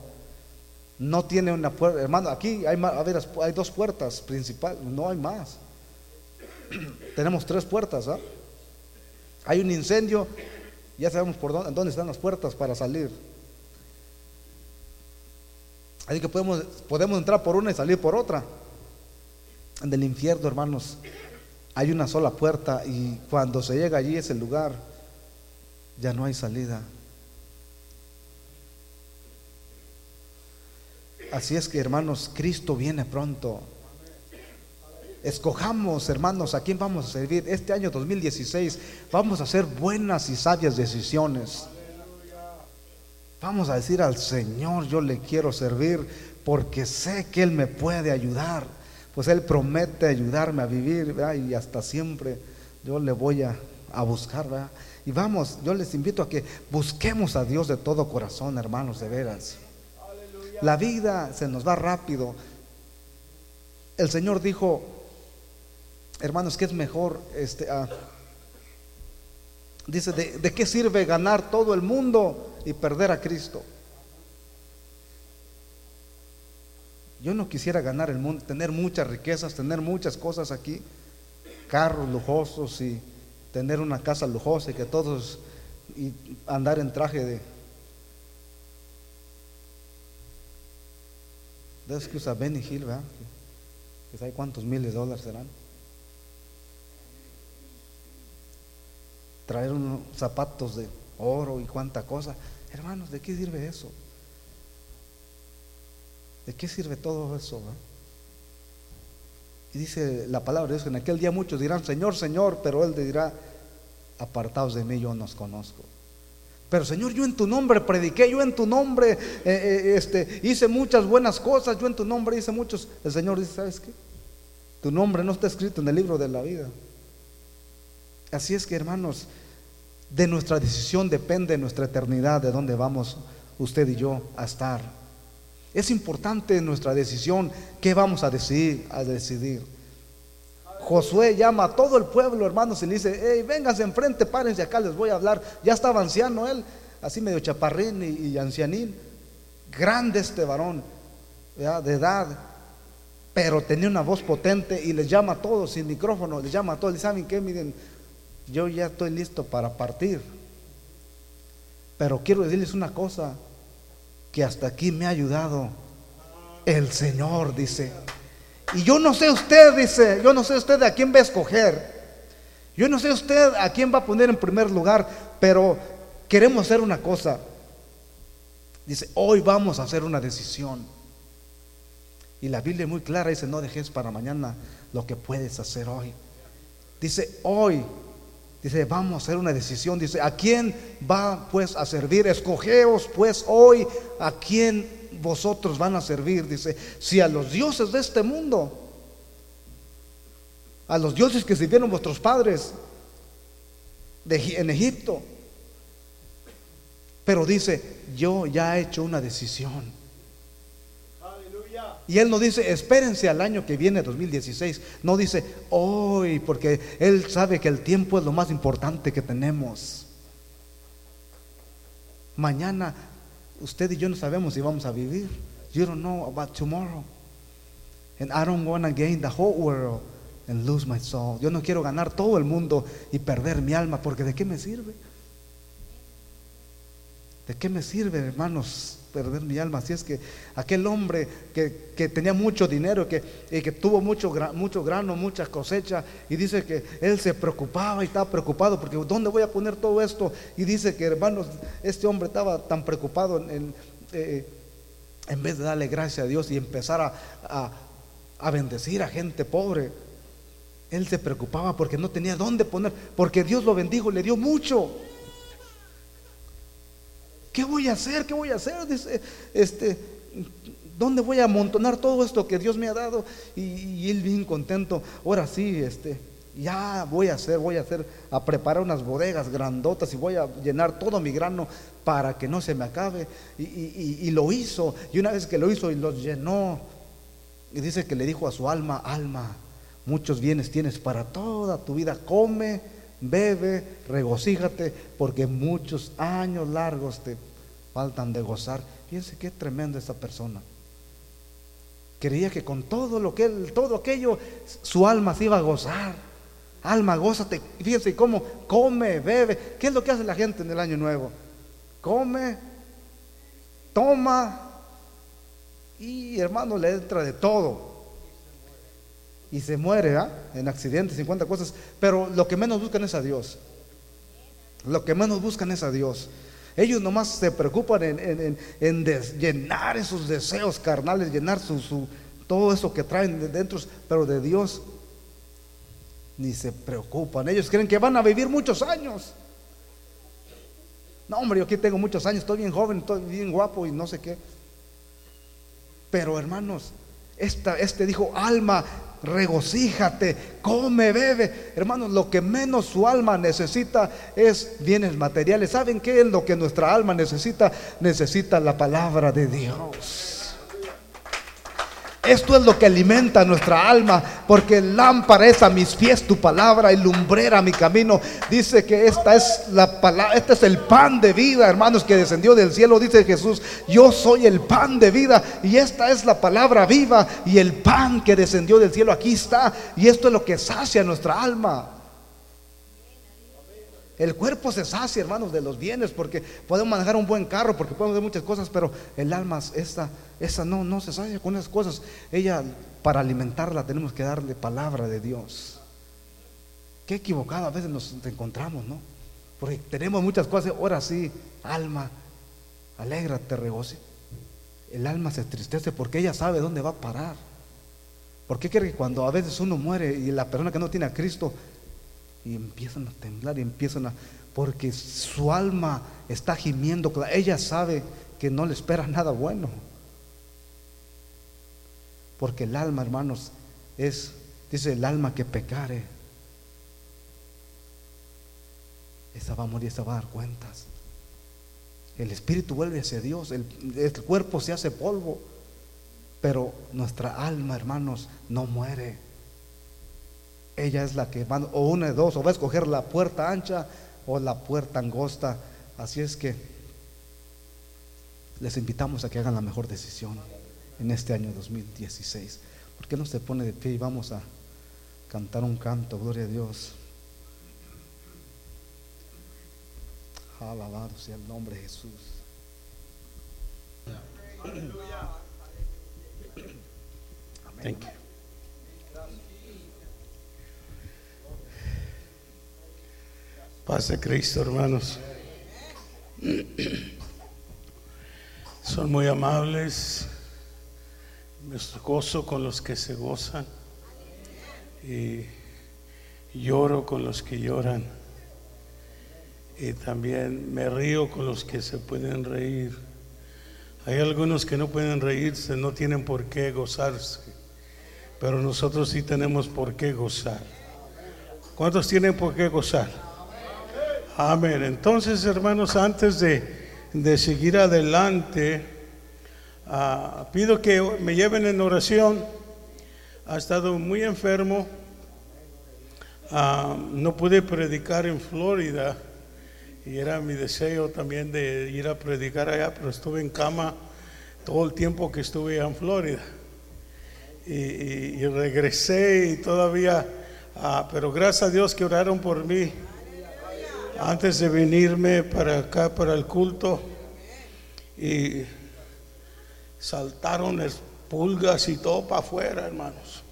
No tiene una puerta. Hermano, aquí hay, hay dos puertas principales, no hay más. Tenemos tres puertas. ¿ah? Hay un incendio, ya sabemos por dónde están las puertas para salir. Así que podemos, podemos entrar por una y salir por otra. En el infierno, hermanos, hay una sola puerta y cuando se llega allí a ese lugar, ya no hay salida. Así es que, hermanos, Cristo viene pronto. Escojamos, hermanos, a quién vamos a servir. Este año 2016 vamos a hacer buenas y sabias decisiones. Vamos a decir al Señor, yo le quiero servir porque sé que Él me puede ayudar. Pues Él promete ayudarme a vivir y hasta siempre yo le voy a, buscar. Y vamos, yo les invito a que busquemos a Dios de todo corazón, hermanos, de veras. La vida se nos va rápido. El Señor dijo, hermanos, que es mejor, este, ah, dice, ¿de qué sirve ganar todo el mundo y perder a Cristo? Yo no quisiera ganar el mundo, tener muchas riquezas, tener muchas cosas aquí, carros lujosos y tener una casa lujosa y que todos y andar en traje de de que usa Benny Hill, ¿verdad? Que, sabe cuántos miles de dólares serán. Traer unos zapatos de oro y cuánta cosa. Hermanos, ¿de qué sirve eso? ¿De qué sirve todo eso? Y dice la palabra de Dios en aquel día muchos dirán, Señor, Señor, pero Él dirá, apartaos de mí, yo no os conozco. Pero Señor, yo en tu nombre prediqué, yo en tu nombre eh, eh, este, hice muchas buenas cosas, yo en tu nombre hice muchos. El Señor dice, ¿sabes qué? Tu nombre no está escrito en el libro de la vida. Así es que hermanos, de nuestra decisión depende nuestra eternidad, de dónde vamos usted y yo a estar. Es importante nuestra decisión, qué vamos a decidir, a decidir. Josué llama a todo el pueblo, hermanos, y le dice, hey, vénganse enfrente, párense acá, les voy a hablar. Ya estaba anciano él, así medio chaparrín y, ancianín. Grande este varón, de edad, pero tenía una voz potente y les llama a todos sin micrófono, les llama a todos, y saben qué, miren, yo ya estoy listo para partir. Pero quiero decirles una cosa, que hasta aquí me ha ayudado el Señor, dice. Y yo no sé usted, dice, yo no sé usted a quién va a escoger. Yo no sé usted a quién va a poner en primer lugar, pero queremos hacer una cosa. Dice, hoy vamos a hacer una decisión. Y la Biblia es muy clara, dice, no dejes para mañana lo que puedes hacer hoy. Dice, hoy Dice, vamos a hacer una decisión. Dice, ¿a quién va pues a servir? Escogeos pues hoy a quién vosotros van a servir. Dice, si a los dioses de este mundo, a los dioses que sirvieron vuestros padres en Egipto. Pero dice, yo ya he hecho una decisión. Y Él no dice, espérense al año que viene, 2016. No dice, hoy, porque Él sabe que el tiempo es lo más importante que tenemos. Mañana, usted y yo no sabemos si vamos a vivir. You don't know about tomorrow. And I don't want to gain the whole world and lose my soul. Yo no quiero ganar todo el mundo y perder mi alma, porque ¿de qué me sirve? ¿De qué me sirve, hermanos? Perder mi alma. Así es que aquel hombre que, tenía mucho dinero, que, y que tuvo mucho, grano, mucha cosecha, y dice que él se preocupaba y estaba preocupado porque ¿dónde voy a poner todo esto? Y dice que hermanos, este hombre estaba tan preocupado en, eh, en vez de darle gracias a Dios y empezar a, a bendecir a gente pobre. Él se preocupaba porque no tenía dónde poner, porque Dios lo bendijo, le dio mucho. ¿Qué voy a hacer? ¿Qué voy a hacer? Dice, este, ¿dónde voy a amontonar todo esto que Dios me ha dado? Y, él bien contento, ahora sí, este, ya voy a hacer, voy a hacer, a preparar unas bodegas grandotas y voy a llenar todo mi grano para que no se me acabe. Y, y lo hizo, y una vez que lo hizo y lo llenó, y dice que le dijo a su alma, alma, muchos bienes tienes para toda tu vida, come, bebe, regocíjate, porque muchos años largos te faltan de gozar. Fíjense qué tremenda esta persona. Creía que con todo lo que él, todo aquello, su alma se iba a gozar. Alma, gózate. Fíjense cómo come, bebe. ¿Qué es lo que hace la gente en el año nuevo? Come, toma y hermano le entra de todo. Y se muere ¿ah? en accidentes, 50 cosas. Pero lo que menos buscan es a Dios. Lo que menos buscan es a Dios. Ellos nomás se preocupan en, llenar esos deseos carnales, llenar su, todo eso que traen de dentro, pero de Dios ni se preocupan. Ellos creen que van a vivir muchos años. No, hombre, yo aquí tengo muchos años, estoy bien joven, estoy bien guapo y no sé qué. Pero hermanos, esta, este dijo, alma, regocíjate, come, bebe. Hermanos, lo que menos su alma necesita es bienes materiales. ¿Saben qué es lo que nuestra alma necesita? Necesita la palabra de Dios. Esto es lo que alimenta nuestra alma, porque lámpara es a mis pies tu palabra y lumbrera mi camino. Dice que esta es la palabra, este es el pan de vida, hermanos, que descendió del cielo. Dice Jesús, yo soy el pan de vida y esta es la palabra viva y el pan que descendió del cielo aquí está. Y esto es lo que sacia nuestra alma. El cuerpo se sacia, hermanos, de los bienes, porque podemos manejar un buen carro, porque podemos hacer muchas cosas, pero el alma, esta, esa no, no se sacia con esas cosas. Ella, para alimentarla, tenemos que darle palabra de Dios. Qué equivocado a veces nos encontramos, ¿no? Porque tenemos muchas cosas, ahora sí, alma, alégrate, regoce. El alma se entristece porque ella sabe dónde va a parar. ¿Por qué cree que cuando a veces uno muere y la persona que no tiene a Cristo y empiezan a temblar y empiezan a... Porque su alma está gimiendo, ella sabe que no le espera nada bueno. Porque el alma, hermanos, es, dice, el alma que pecare. Esa va a morir, esa va a dar cuentas. El espíritu vuelve hacia Dios, el, el cuerpo se hace polvo, pero nuestra alma, hermanos, no muere ella es la que va, o una de dos, o va a escoger la puerta ancha o la puerta angosta. Así es que les invitamos a que hagan la mejor decisión en este año 2016. ¿Por qué no se pone de pie y vamos a cantar un canto, gloria a Dios? Alabado sea el nombre de Jesús. Amén. De Cristo, hermanos. Son muy amables. Me gozo con los que se gozan. Y lloro con los que lloran. Y también me río con los que se pueden reír. Hay algunos que no pueden reírse, no tienen por qué gozarse. Pero nosotros sí tenemos por qué gozar. ¿Cuántos tienen por qué gozar? Amén. Entonces, hermanos, antes de, seguir adelante, ah, pido que me lleven en oración. Ha estado muy enfermo. Ah, no pude predicar en Florida y era mi deseo también de ir a predicar allá, pero estuve en cama todo el tiempo que estuve en Florida. Y, regresé y todavía, ah, pero gracias a Dios que oraron por mí antes de venirme para acá, para el culto, y saltaron pulgas y todo para afuera, hermanos.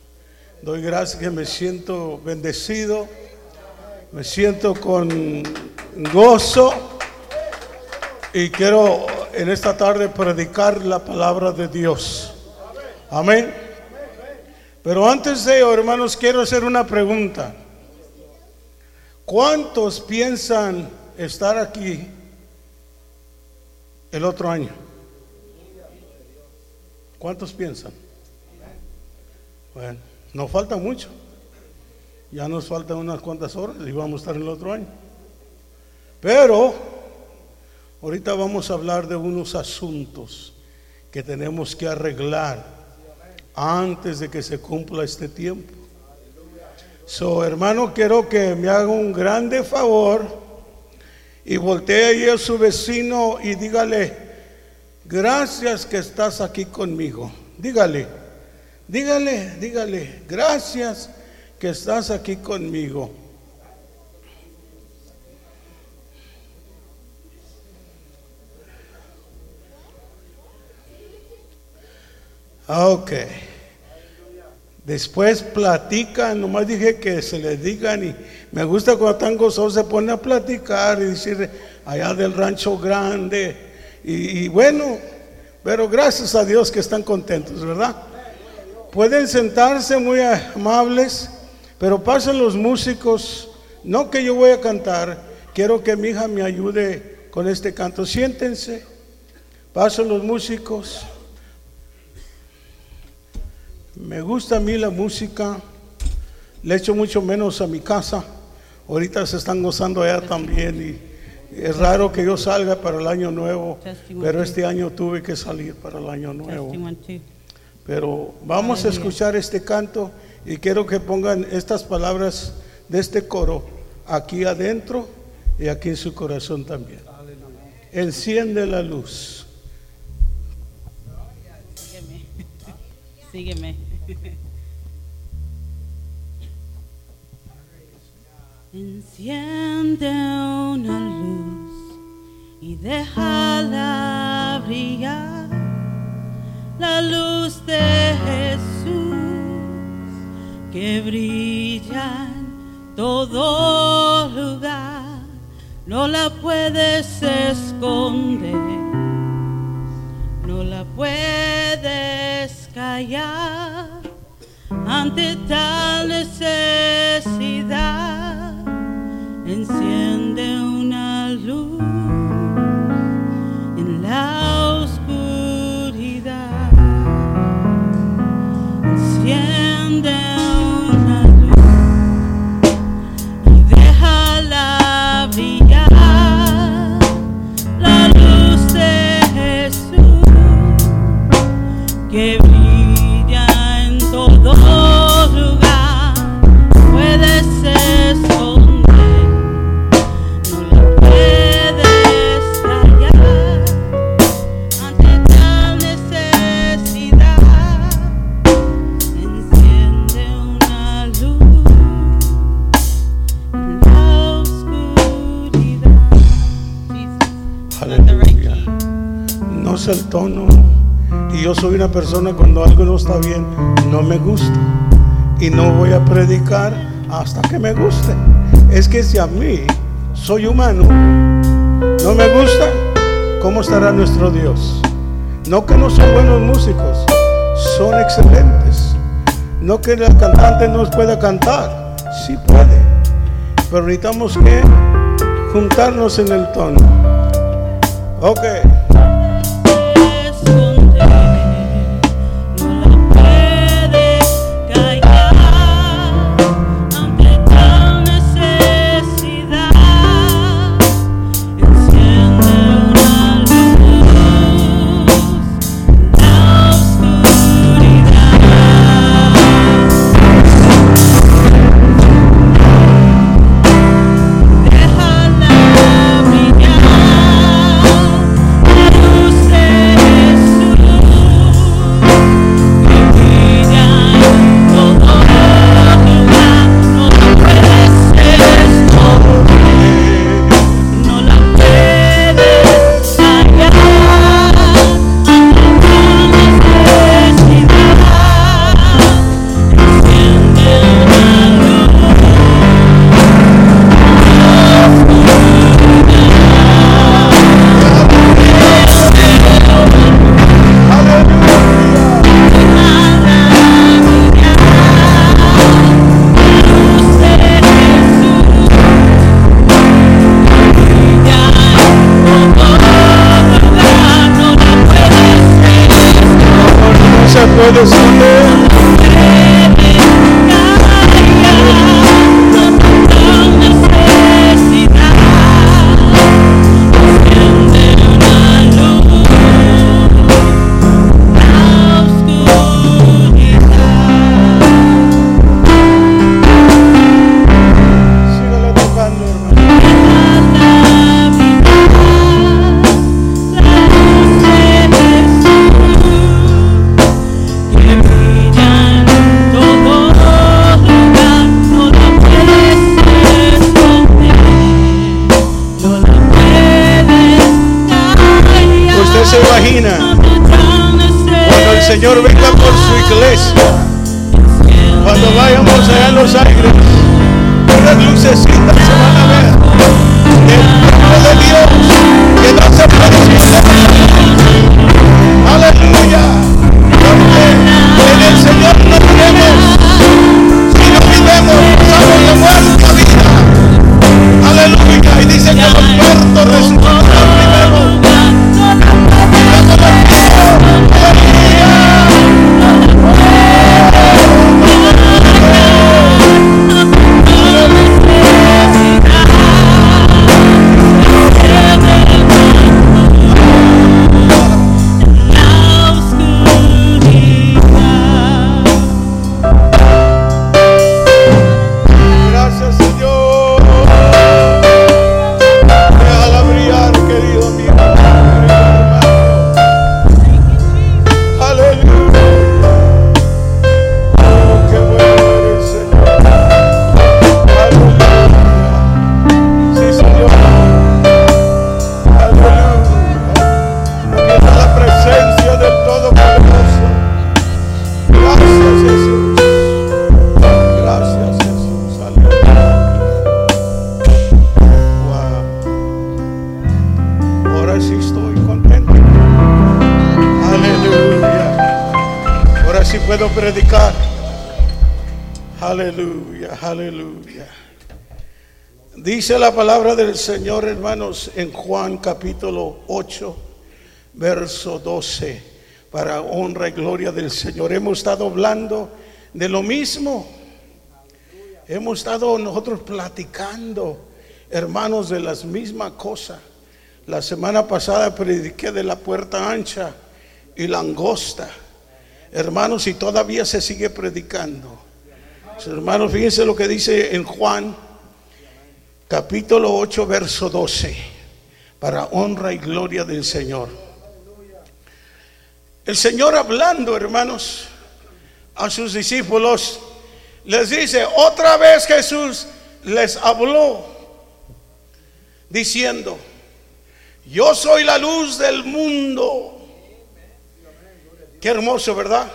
Doy gracias que me siento bendecido, me siento con gozo y quiero en esta tarde predicar la palabra de Dios. Amén. Pero antes de ello, hermanos, quiero hacer una pregunta. ¿Cuántos piensan estar aquí el otro año? ¿Cuántos piensan? Bueno, nos falta mucho. Ya nos faltan unas cuantas horas y vamos a estar el otro año. Pero ahorita vamos a hablar de unos asuntos que tenemos que arreglar antes de que se cumpla este tiempo. So, hermano, quiero que me haga un grande favor y voltee ahí a su vecino y dígale, gracias que estás aquí conmigo. Dígale, dígale, dígale, gracias que estás aquí conmigo. Okay. Después platican, nomás dije que se les digan y me gusta cuando están gozosos se ponen a platicar y decir allá del rancho grande y, bueno, pero gracias a Dios que están contentos, ¿verdad? Pueden sentarse muy amables, pero pasen los músicos, no que yo voy a cantar, quiero que mi hija me ayude con este canto. Siéntense, pasan los músicos. Me gusta a mí la música, le echo mucho menos a mi casa. Ahorita se están gozando allá también y es raro que yo salga para el año nuevo, pero este año tuve que salir para el año nuevo. Pero vamos a escuchar este canto y quiero que pongan estas palabras de este coro aquí adentro y aquí en su corazón también. Enciende la luz. Sígueme. Enciende una luz y déjala brillar, la luz de Jesús que brilla en todo lugar, no la puedes esconder no la puedes callar ante tal necesidad. Enciende tono. Y yo soy una persona cuando algo no está bien, no me gusta. Y no voy a predicar hasta que me guste. Es que si a mí soy humano, no me gusta, ¿cómo estará nuestro Dios? No que no son buenos músicos, son excelentes. No que el cantante no pueda cantar, sí puede. Pero necesitamos que juntarnos en el tono. Ok. Dice la palabra del Señor, hermanos, en Juan capítulo 8, verso 12, para honra y gloria del Señor. Hemos estado hablando de lo mismo. Hemos estado nosotros platicando, hermanos, de las mismas cosas. La semana pasada prediqué de la puerta ancha y la angosta. Hermanos, y todavía se sigue predicando. Hermanos, fíjense lo que dice en Juan capítulo 8, verso 12, para honra y gloria del Señor. El Señor hablando, hermanos, a sus discípulos, les dice, otra vez Jesús les habló, diciendo, yo soy la luz del mundo. Qué hermoso, ¿verdad?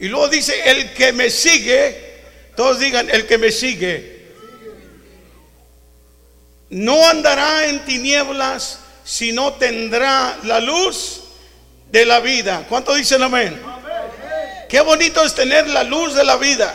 Y luego dice, el que me sigue, todos digan, el que me sigue, no andará en tinieblas, sino tendrá la luz de la vida. ¿Cuánto dicen amén? Qué bonito es tener la luz de la vida.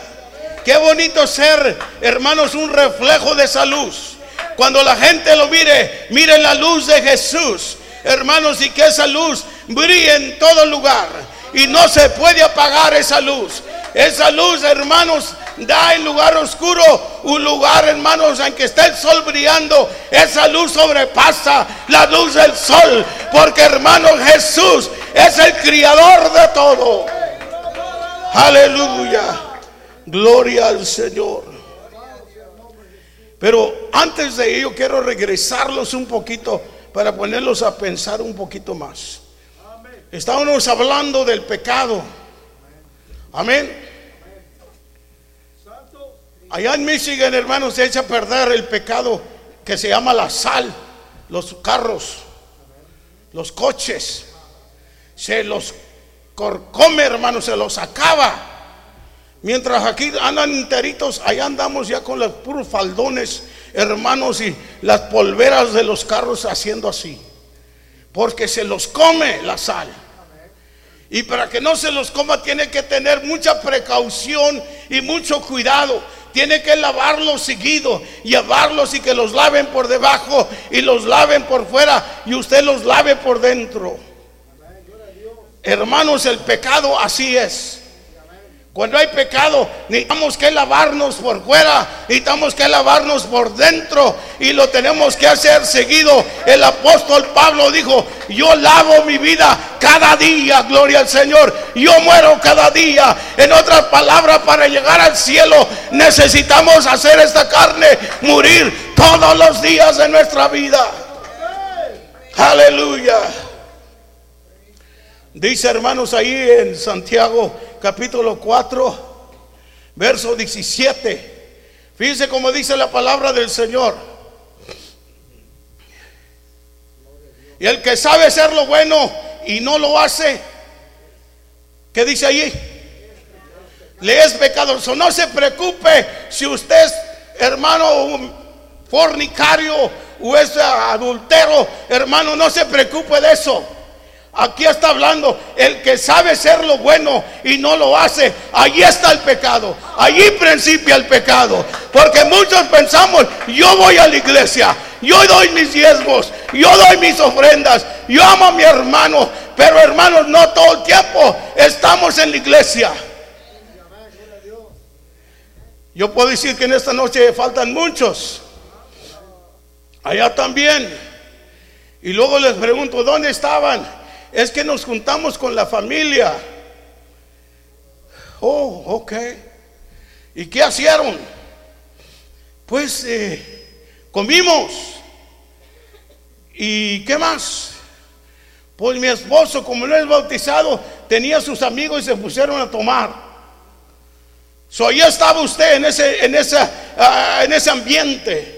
Qué bonito ser, hermanos, un reflejo de esa luz. Cuando la gente lo mire, mire la luz de Jesús. Hermanos, y que esa luz brille en todo lugar. Y no se puede apagar esa luz. Esa luz, hermanos, da en lugar oscuro un lugar, hermanos, en que está el sol brillando. Esa luz sobrepasa la luz del sol. Porque, hermanos, Jesús es el criador de todo. Aleluya. Gloria al Señor. Pero antes de ello quiero regresarlos un poquito para ponerlos a pensar un poquito más. Estábamos hablando del pecado. Amén. Allá en Michigan, hermanos, se echa a perder el pecado que se llama la sal, los carros, los coches. Se los corcome, hermanos, se los acaba. Mientras aquí andan enteritos, allá andamos ya con los puros faldones, hermanos, y las polveras de los carros haciendo así. Porque se los come la sal. Y para que no se los coma tiene que tener mucha precaución y mucho cuidado. Tiene que lavarlos seguido, llevarlos y que los laven por debajo y los laven por fuera y usted los lave por dentro. Hermanos, el pecado así es. Cuando hay pecado, necesitamos que lavarnos por fuera, necesitamos que lavarnos por dentro y lo tenemos que hacer seguido. El apóstol Pablo dijo, yo lavo mi vida cada día, gloria al Señor. Yo muero cada día. En otras palabras, para llegar al cielo necesitamos hacer esta carne morir todos los días de nuestra vida. Aleluya. Dice hermanos ahí en Santiago capítulo 4, verso 17. Fíjense cómo dice la palabra del Señor. Y el que sabe hacer lo bueno y no lo hace, ¿qué dice allí? Le es pecador. No se preocupe si usted es hermano un fornicario o es adultero, hermano, no se preocupe de eso. Aquí está hablando el que sabe ser lo bueno y no lo hace. Allí está el pecado. Allí principia el pecado. Porque muchos pensamos, yo voy a la iglesia, yo doy mis diezmos, yo doy mis ofrendas, yo amo a mi hermano. Pero hermanos, no todo el tiempo estamos en la iglesia. Yo puedo decir que en esta noche faltan muchos. Allá también. Y luego les pregunto, ¿dónde estaban? Es que nos juntamos con la familia. Oh, ok. ¿Y qué hicieron? Pues eh, comimos. ¿Y qué más? Pues mi esposo, como no es bautizado, tenía sus amigos y se pusieron a tomar. So, ahí estaba usted en ese, en, esa, ah, en ese ambiente.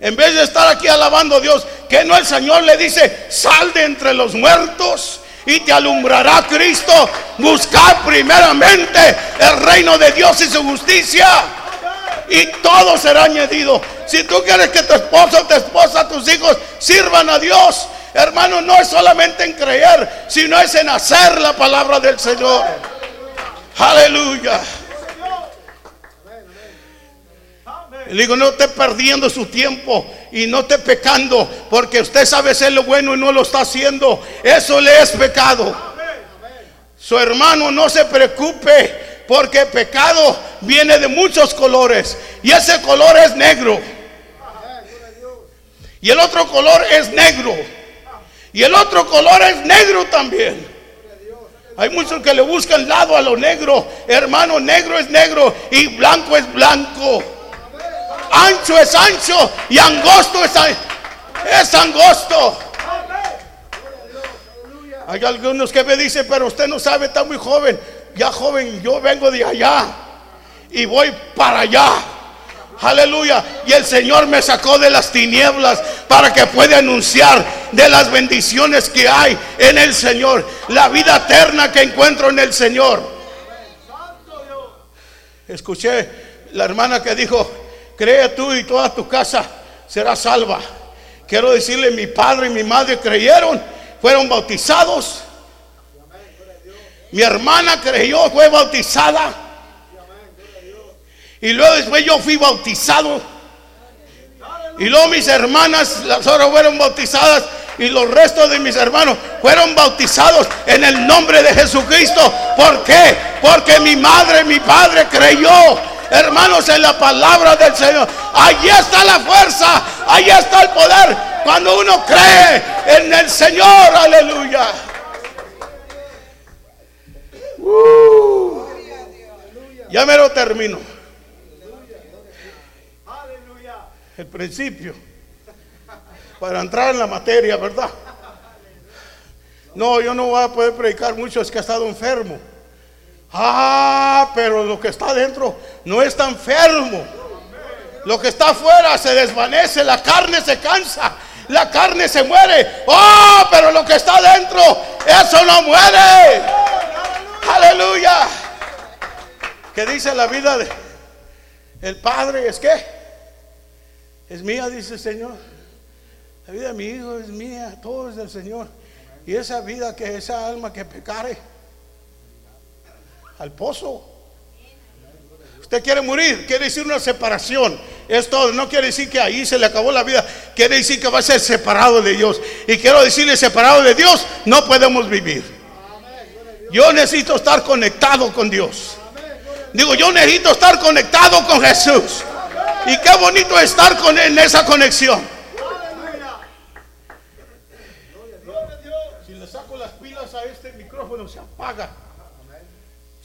En vez de estar aquí alabando a Dios, que no el Señor le dice, sal de entre los muertos y te alumbrará Cristo. Buscar primeramente el reino de Dios y su justicia. Y todo será añadido. Si tú quieres que tu esposo, tu esposa, tus hijos sirvan a Dios, hermano, no es solamente en creer, sino es en hacer la palabra del Señor. Aleluya. Le digo, no esté perdiendo su tiempo y no esté pecando, porque usted sabe hacer lo bueno y no lo está haciendo. Eso le es pecado. Su hermano no se preocupe, porque pecado viene de muchos colores y ese color es negro. Y el otro color es negro. Y el otro color es negro también. Hay muchos que le buscan lado a lo negro. Hermano, negro es negro y blanco es blanco. Ancho es ancho y angosto es, an- es angosto. Hay algunos que me dicen, pero usted no sabe, está muy joven. Ya joven, yo vengo de allá y voy para allá. Aleluya. Y el Señor me sacó de las tinieblas para que pueda anunciar de las bendiciones que hay en el Señor. La vida eterna que encuentro en el Señor. Escuché la hermana que dijo, cree tú y toda tu casa será salva. Quiero decirle, mi padre y mi madre creyeron, fueron bautizados. Mi hermana creyó, fue bautizada. Y luego después yo fui bautizado. Y luego mis hermanas, las otras fueron bautizadas. Y los restos de mis hermanos fueron bautizados en el nombre de Jesucristo. ¿Por qué? Porque mi madre, mi padre creyó. Hermanos, en la palabra del Señor. Allí está la fuerza. Allí está el poder. Cuando uno cree en el Señor. Aleluya. Uh. Ya me lo termino. El principio. Para entrar en la materia, ¿verdad? No, yo no voy a poder predicar mucho, es que ha estado enfermo. Ah, pero lo que está adentro no está enfermo. Lo que está afuera se desvanece, la carne se cansa, la carne se muere. Oh, pero lo que está adentro, eso no muere. Aleluya. ¿Qué dice la vida de el Padre? Es que es mía, dice el Señor. La vida de mi hijo es mía, todo es del Señor. Y esa vida que esa alma que pecare al pozo. Usted quiere morir, quiere decir una separación. Es todo, no quiere decir que ahí se le acabó la vida, quiere decir que va a ser separado de Dios. Y quiero decirle, separado de Dios, no podemos vivir. Yo necesito estar conectado con Dios. Digo, yo necesito estar conectado con Jesús. Y qué bonito estar con en esa conexión. Si le saco las pilas a este micrófono, se apaga.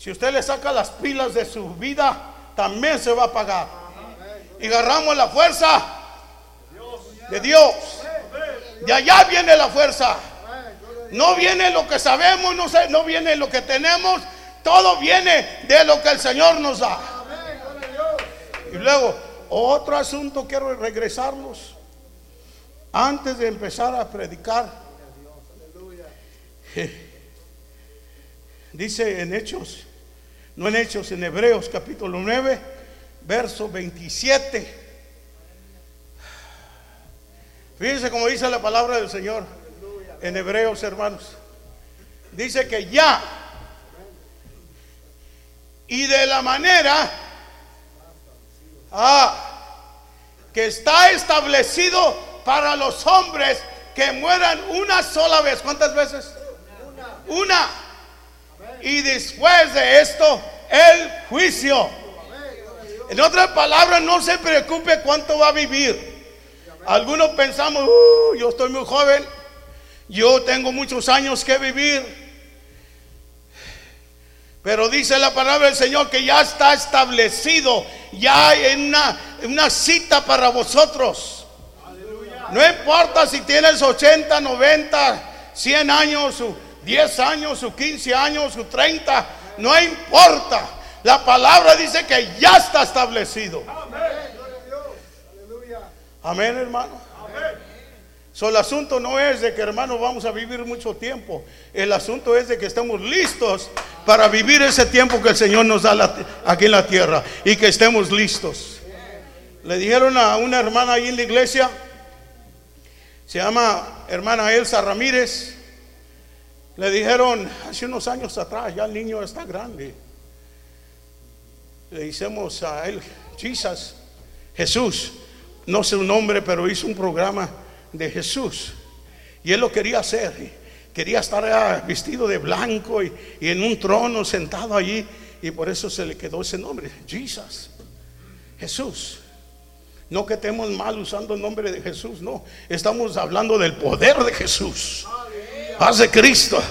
Si usted le saca las pilas de su vida, también se va a apagar. Y agarramos la fuerza de Dios. De allá viene la fuerza. No viene lo que sabemos, no, no viene lo que tenemos. Todo viene de lo que el Señor nos da. Y luego, otro asunto, quiero regresarlos. Antes de empezar a predicar, dice en Hechos, no en Hechos, en Hebreos capítulo 9, verso 27. Fíjense como dice la palabra del Señor en Hebreos, hermanos. Dice que ya y de la manera ah, que está establecido para los hombres que mueran una sola vez. ¿Cuántas veces? Una. Y después de esto, el juicio. En otras palabras, no se preocupe cuánto va a vivir. Algunos pensamos, "Uh, yo estoy muy joven, yo tengo muchos años que vivir. Pero dice la palabra del Señor que ya está establecido, ya hay una, una cita para vosotros. No importa si tienes 80, 90, 100 años, 10 años, su 15 años, su 30, no importa. La palabra dice que ya está establecido. Amén, hermano. So, el asunto no es de que, hermano, vamos a vivir mucho tiempo. El asunto es de que estemos listos para vivir ese tiempo que el Señor nos da aquí en la tierra y que estemos listos. Le dijeron a una hermana ahí en la iglesia, se llama hermana Elsa Ramírez. Le dijeron hace unos años atrás, ya el niño está grande. le decimos a él, Jesus, Jesús, no sé un nombre, pero hizo un programa de Jesús. Y él lo quería hacer. Quería estar ah, vestido de blanco y, y en un trono sentado allí. Y por eso se le quedó ese nombre, Jesus, Jesús. No que estemos mal usando el nombre de Jesús, no. Estamos hablando del poder de Jesús. De Cristo.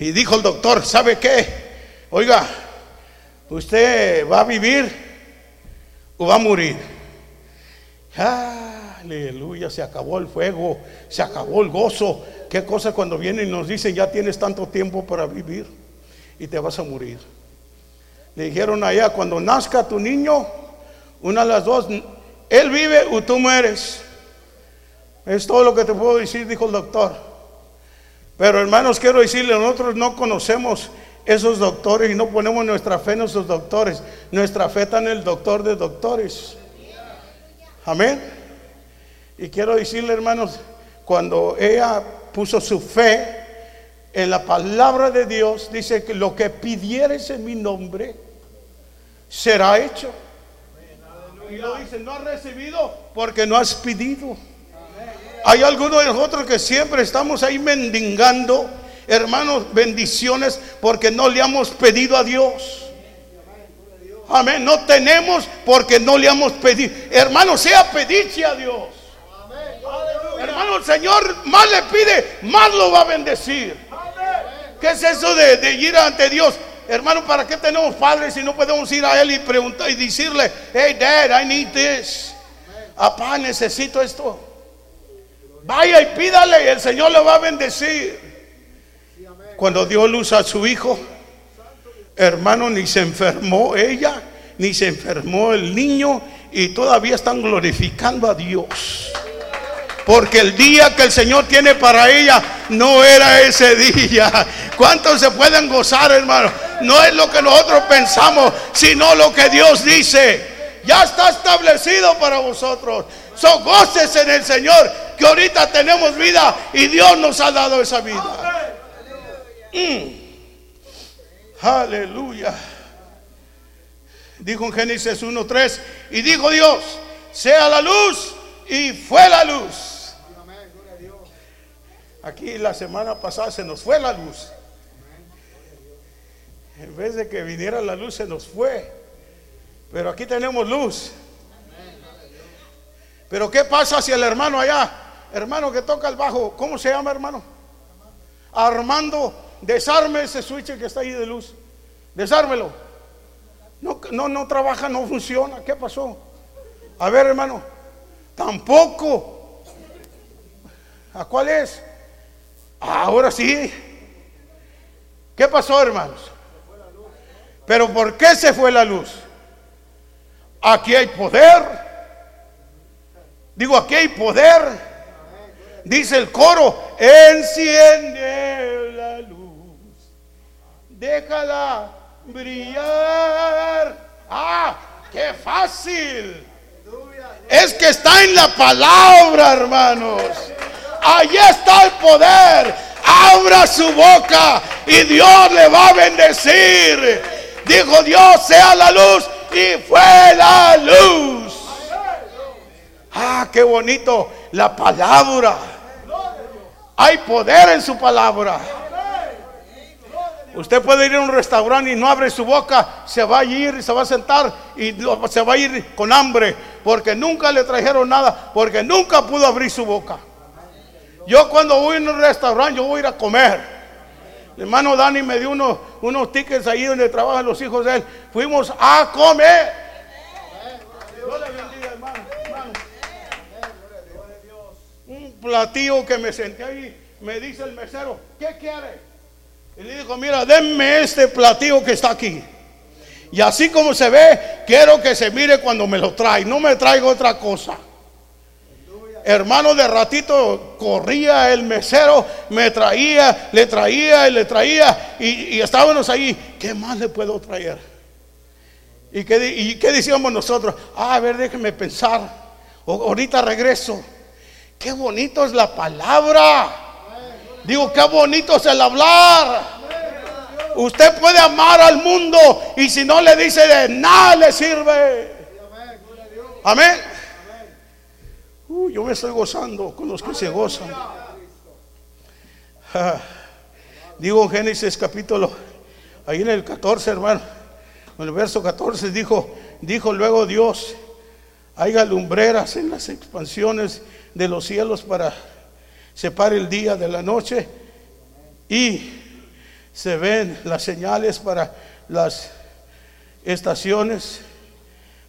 Y dijo el doctor, ¿sabe qué? Oiga, usted va a vivir o va a morir. Aleluya, se acabó el fuego, se acabó el gozo. Qué cosa cuando vienen y nos dicen, ya tienes tanto tiempo para vivir y te vas a morir. Le dijeron allá, cuando nazca tu niño, una de las dos, él vive o tú mueres. Es todo lo que te puedo decir, dijo el doctor. Pero hermanos, quiero decirle, nosotros no conocemos esos doctores y no ponemos nuestra fe en esos doctores. Nuestra fe está en el doctor de doctores. Amén. Y quiero decirle, hermanos, cuando ella puso su fe en la palabra de Dios, dice que lo que pidieres en mi nombre será hecho. Y lo dice, no has recibido porque no has pedido. Hay algunos de nosotros que siempre estamos ahí mendigando, hermanos, bendiciones porque no le hemos pedido a Dios. Amén. No tenemos porque no le hemos pedido. Hermano, sea pedirse a Dios. Hermano, el Señor más le pide, más lo va a bendecir. ¿Qué es eso de, de ir ante Dios? Hermano, ¿para qué tenemos padres si no podemos ir a Él y preguntar y decirle, hey, Dad, I need this. Papá, necesito esto. Vaya y pídale y el Señor le va a bendecir. Cuando dio luz a su hijo, hermano, ni se enfermó ella, ni se enfermó el niño y todavía están glorificando a Dios. Porque el día que el Señor tiene para ella no era ese día. ¿Cuántos se pueden gozar, hermano? No es lo que nosotros pensamos, sino lo que Dios dice. Ya está establecido para vosotros. So goces en el Señor, que ahorita tenemos vida y Dios nos ha dado esa vida. Mm. Aleluya. Dijo en Génesis 1:3 y dijo Dios, sea la luz y fue la luz. Aquí la semana pasada se nos fue la luz. En vez de que viniera la luz se nos fue. Pero aquí tenemos luz. Pero ¿qué pasa si el hermano allá, hermano que toca el bajo, ¿cómo se llama hermano? Armando, desarme ese switch que está ahí de luz. Desármelo. No, no, no trabaja, no funciona. ¿Qué pasó? A ver, hermano. Tampoco. ¿A cuál es? Ahora sí. ¿Qué pasó, hermanos? Pero ¿por qué se fue la luz? Aquí hay poder. Digo, aquí hay poder. Dice el coro, enciende la luz. Déjala brillar. Ah, qué fácil. Es que está en la palabra, hermanos. Allí está el poder. Abra su boca y Dios le va a bendecir. Dijo Dios, sea la luz y fue la luz. Ah, qué bonito la palabra. Hay poder en su palabra. Usted puede ir a un restaurante y no abre su boca, se va a ir y se va a sentar y se va a ir con hambre porque nunca le trajeron nada, porque nunca pudo abrir su boca. Yo cuando voy a un restaurante, yo voy a ir a comer. El hermano Dani me dio unos, unos tickets ahí donde trabajan los hijos de él. Fuimos a comer. Dios le bendiga, hermano. hermano. Un platillo que me senté ahí, me dice el mesero, ¿qué quiere? Y le dijo, mira, denme este platillo que está aquí. Y así como se ve, quiero que se mire cuando me lo trae. No me traigo otra cosa. Hermano, de ratito corría el mesero, me traía, le traía y le traía. Y, estábamos ahí, ¿qué más le puedo traer? ¿Y qué, y qué decíamos nosotros? Ah, a ver, déjeme pensar. Ahorita regreso. Qué bonito es la palabra. Digo, qué bonito es el hablar. Usted puede amar al mundo y si no le dice de nada le sirve. Amén. Uh, yo me estoy gozando con los que se gozan. Digo Génesis capítulo, ahí en el 14, hermano, en el verso 14 dijo, dijo luego Dios, haya lumbreras en las expansiones de los cielos para separar el día de la noche y se ven las señales para las estaciones,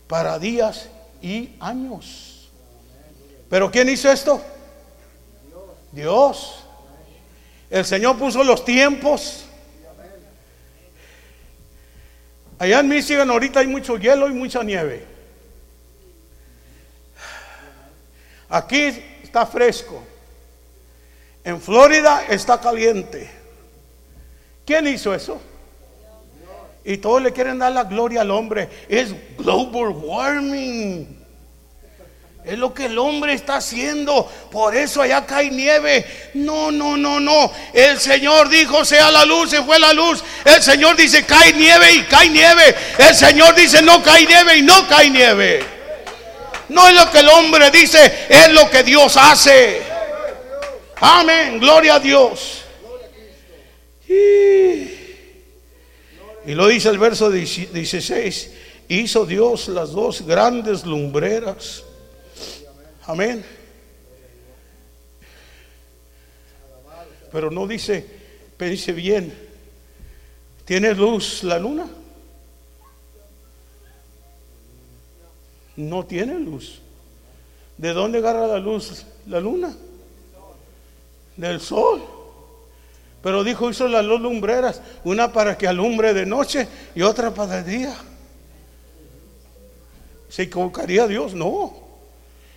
para días y años. ¿Pero quién hizo esto? Dios. El Señor puso los tiempos. Allá en Michigan ahorita hay mucho hielo y mucha nieve. Aquí está fresco. En Florida está caliente. ¿Quién hizo eso? Y todos le quieren dar la gloria al hombre. Es global warming. Es lo que el hombre está haciendo. Por eso allá cae nieve. No, no, no, no. El Señor dijo, sea la luz, se fue la luz. El Señor dice, cae nieve y cae nieve. El Señor dice, no cae nieve y no cae nieve. No es lo que el hombre dice, es lo que Dios hace. Amén, gloria a Dios. Y, y lo dice el verso 16, hizo Dios las dos grandes lumbreras. Amén. Pero no dice, pense bien, ¿tiene luz la luna? No tiene luz. ¿De dónde agarra la luz la luna? Del sol. Pero dijo, hizo las dos lumbreras, una para que alumbre de noche y otra para el día. ¿Se equivocaría Dios? No.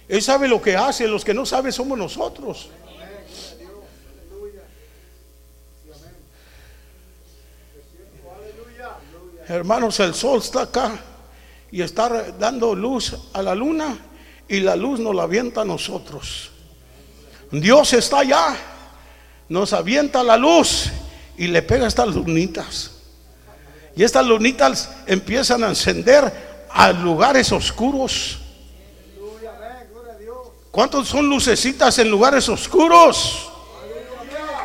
Él sabe lo que hace, los que no saben somos nosotros. Hermanos, el sol está acá y está dando luz a la luna y la luz nos la avienta a nosotros. Dios está allá, nos avienta la luz y le pega estas lunitas. Y estas lunitas empiezan a encender a lugares oscuros. ¿Cuántos son lucecitas en lugares oscuros?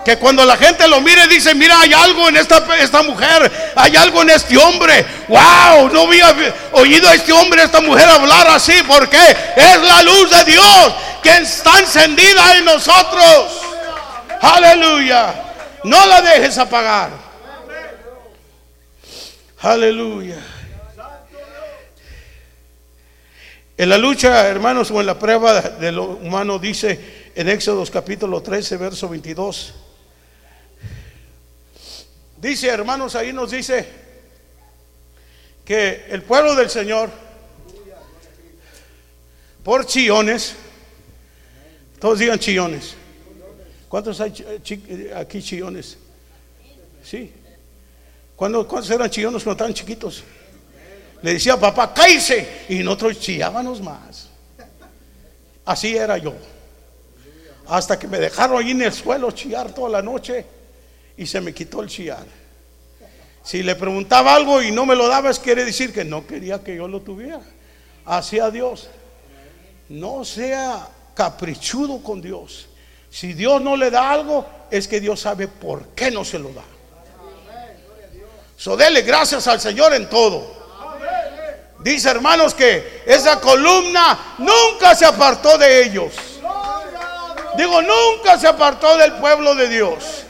Que cuando la gente lo mire dice, mira, hay algo en esta, esta mujer, hay algo en este hombre. Wow, no había oído a este hombre, a esta mujer hablar así, porque es la luz de Dios que está encendida en nosotros. Aleluya. No la dejes apagar. Aleluya. En la lucha, hermanos, o en la prueba de lo humano, dice en Éxodo capítulo 13, verso 22. Dice, hermanos, ahí nos dice que el pueblo del Señor, por chillones, todos digan chillones. ¿Cuántos hay aquí chillones? Sí. ¿Cuántos eran chillones cuando estaban chiquitos? Le decía papá, cállese. Y nosotros chillábamos más. Así era yo. Hasta que me dejaron ahí en el suelo chillar toda la noche y se me quitó el chillar. Si le preguntaba algo y no me lo daba, es quiere decir que no quería que yo lo tuviera. Así a Dios. No sea caprichudo con Dios. Si Dios no le da algo, es que Dios sabe por qué no se lo da. So dele gracias al Señor en todo. Dice hermanos que esa columna nunca se apartó de ellos. Digo, nunca se apartó del pueblo de Dios.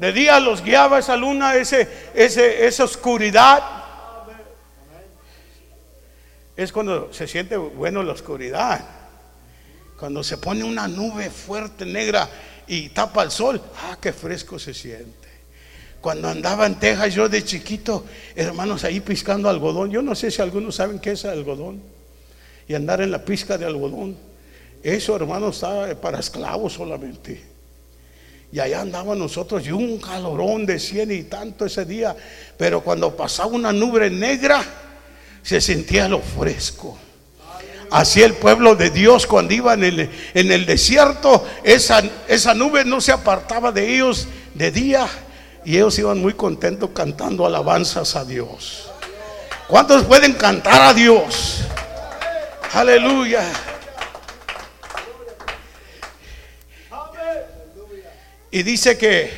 De día los guiaba esa luna, ese, ese, esa oscuridad. Es cuando se siente bueno la oscuridad. Cuando se pone una nube fuerte, negra, y tapa el sol, ah, qué fresco se siente. Cuando andaba en Texas, yo de chiquito, hermanos, ahí piscando algodón. Yo no sé si algunos saben qué es algodón. Y andar en la pizca de algodón. Eso, hermanos, está para esclavos solamente. Y allá andaban nosotros y un calorón de cien y tanto ese día. Pero cuando pasaba una nube negra, se sentía lo fresco. Así el pueblo de Dios cuando iba en el, en el desierto, esa, esa nube no se apartaba de ellos de día Y ellos iban muy contentos cantando alabanzas a Dios. ¿Cuántos pueden cantar a Dios? Aleluya. Y dice que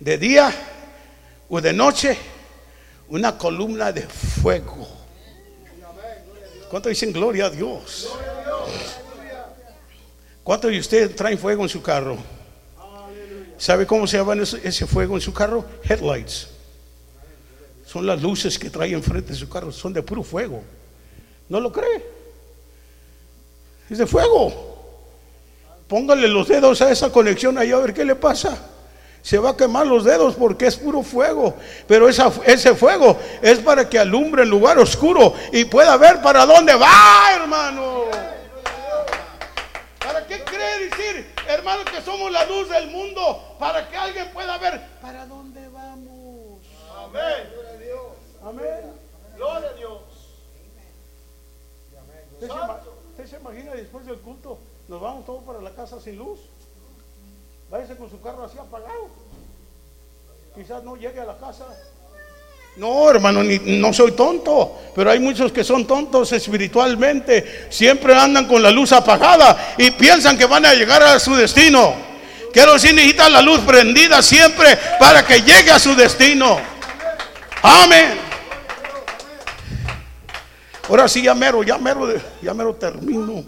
de día o de noche una columna de fuego. ¿Cuántos dicen gloria a Dios? ¿Cuántos de ustedes traen fuego en su carro? ¿Sabe cómo se llama ese, fuego en su carro? Headlights. Son las luces que trae enfrente de su carro, son de puro fuego. ¿No lo cree? Es de fuego. Póngale los dedos a esa conexión ahí a ver qué le pasa. Se va a quemar los dedos porque es puro fuego. Pero esa- ese fuego es para que alumbre el lugar oscuro y pueda ver para dónde va, hermano. ¿Para qué cree decir, hermano, que somos la luz del mundo? Para que alguien pueda ver para dónde vamos. Amén. Amén. Gloria a Dios. ¿Usted se, ima- usted se imagina después del culto, nos vamos todos para la casa sin luz? Váyase con su carro así apagado. Quizás no llegue a la casa. No, hermano, ni- no soy tonto, pero hay muchos que son tontos espiritualmente. Siempre andan con la luz apagada y piensan que van a llegar a su destino. Quiero decir, necesitan la luz prendida siempre para que llegue a su destino. Amén. Ahora sí, ya mero, ya mero, ya mero termino.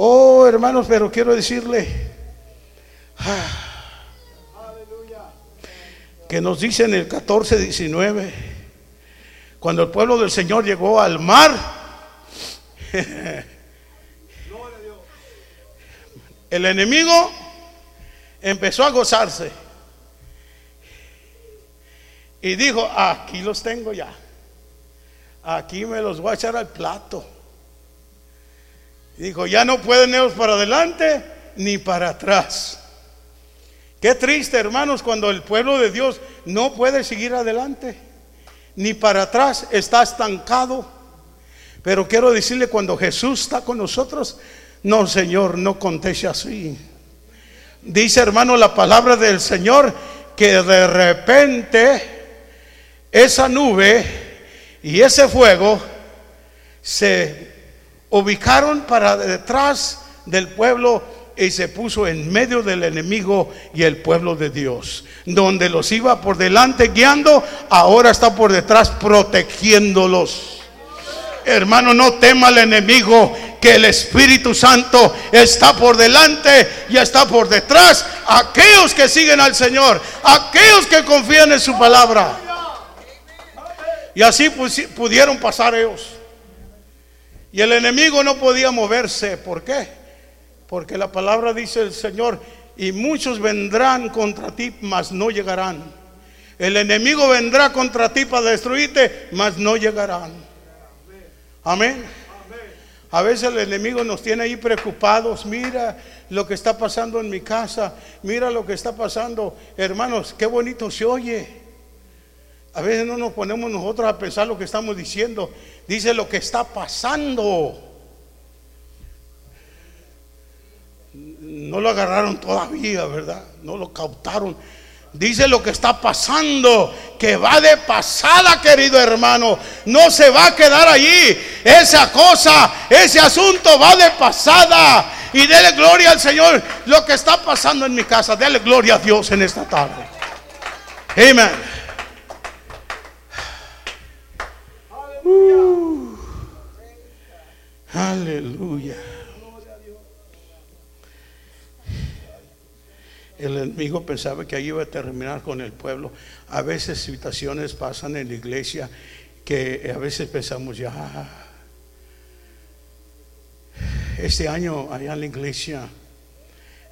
Oh, hermanos, pero quiero decirle ah, que nos dice en el 14, 19, cuando el pueblo del Señor llegó al mar, el enemigo empezó a gozarse y dijo, aquí los tengo ya. Aquí me los voy a echar al plato. Dijo, ya no pueden ellos para adelante ni para atrás. Qué triste, hermanos, cuando el pueblo de Dios no puede seguir adelante ni para atrás, está estancado. Pero quiero decirle, cuando Jesús está con nosotros, no, Señor, no conteste así. Dice, hermano, la palabra del Señor que de repente esa nube y ese fuego se ubicaron para detrás del pueblo y se puso en medio del enemigo y el pueblo de Dios. Donde los iba por delante guiando, ahora está por detrás protegiéndolos. Hermano, no tema al enemigo, que el Espíritu Santo está por delante y está por detrás. Aquellos que siguen al Señor, aquellos que confían en su palabra. Y así pudieron pasar ellos. Y el enemigo no podía moverse. ¿Por qué? Porque la palabra dice el Señor, y muchos vendrán contra ti, mas no llegarán. El enemigo vendrá contra ti para destruirte, mas no llegarán. Amén. A veces el enemigo nos tiene ahí preocupados. Mira lo que está pasando en mi casa. Mira lo que está pasando. Hermanos, qué bonito se oye. A veces no nos ponemos nosotros a pensar lo que estamos diciendo. Dice lo que está pasando. No lo agarraron todavía, ¿verdad? No lo cautaron. Dice lo que está pasando, que va de pasada, querido hermano. No se va a quedar allí. Esa cosa, ese asunto va de pasada. Y dele gloria al Señor. Lo que está pasando en mi casa, dele gloria a Dios en esta tarde. Amén. Uh. Aleluya. El enemigo pensaba que ahí iba a terminar con el pueblo. A veces situaciones pasan en la iglesia que a veces pensamos ya. Este año allá en la iglesia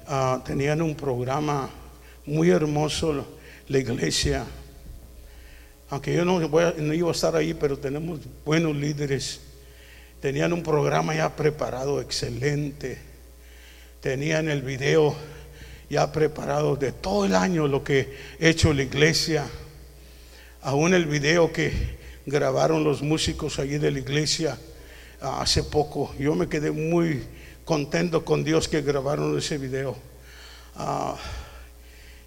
ah, tenían un programa muy hermoso la iglesia. Aunque yo no, voy a- no iba a estar ahí, pero tenemos buenos líderes. Tenían un programa ya preparado, excelente. Tenían el video ya preparado de todo el año lo que ha hecho la iglesia. Aún el video que grabaron los músicos allí de la iglesia ah, hace poco. Yo me quedé muy contento con Dios que grabaron ese video. Ah,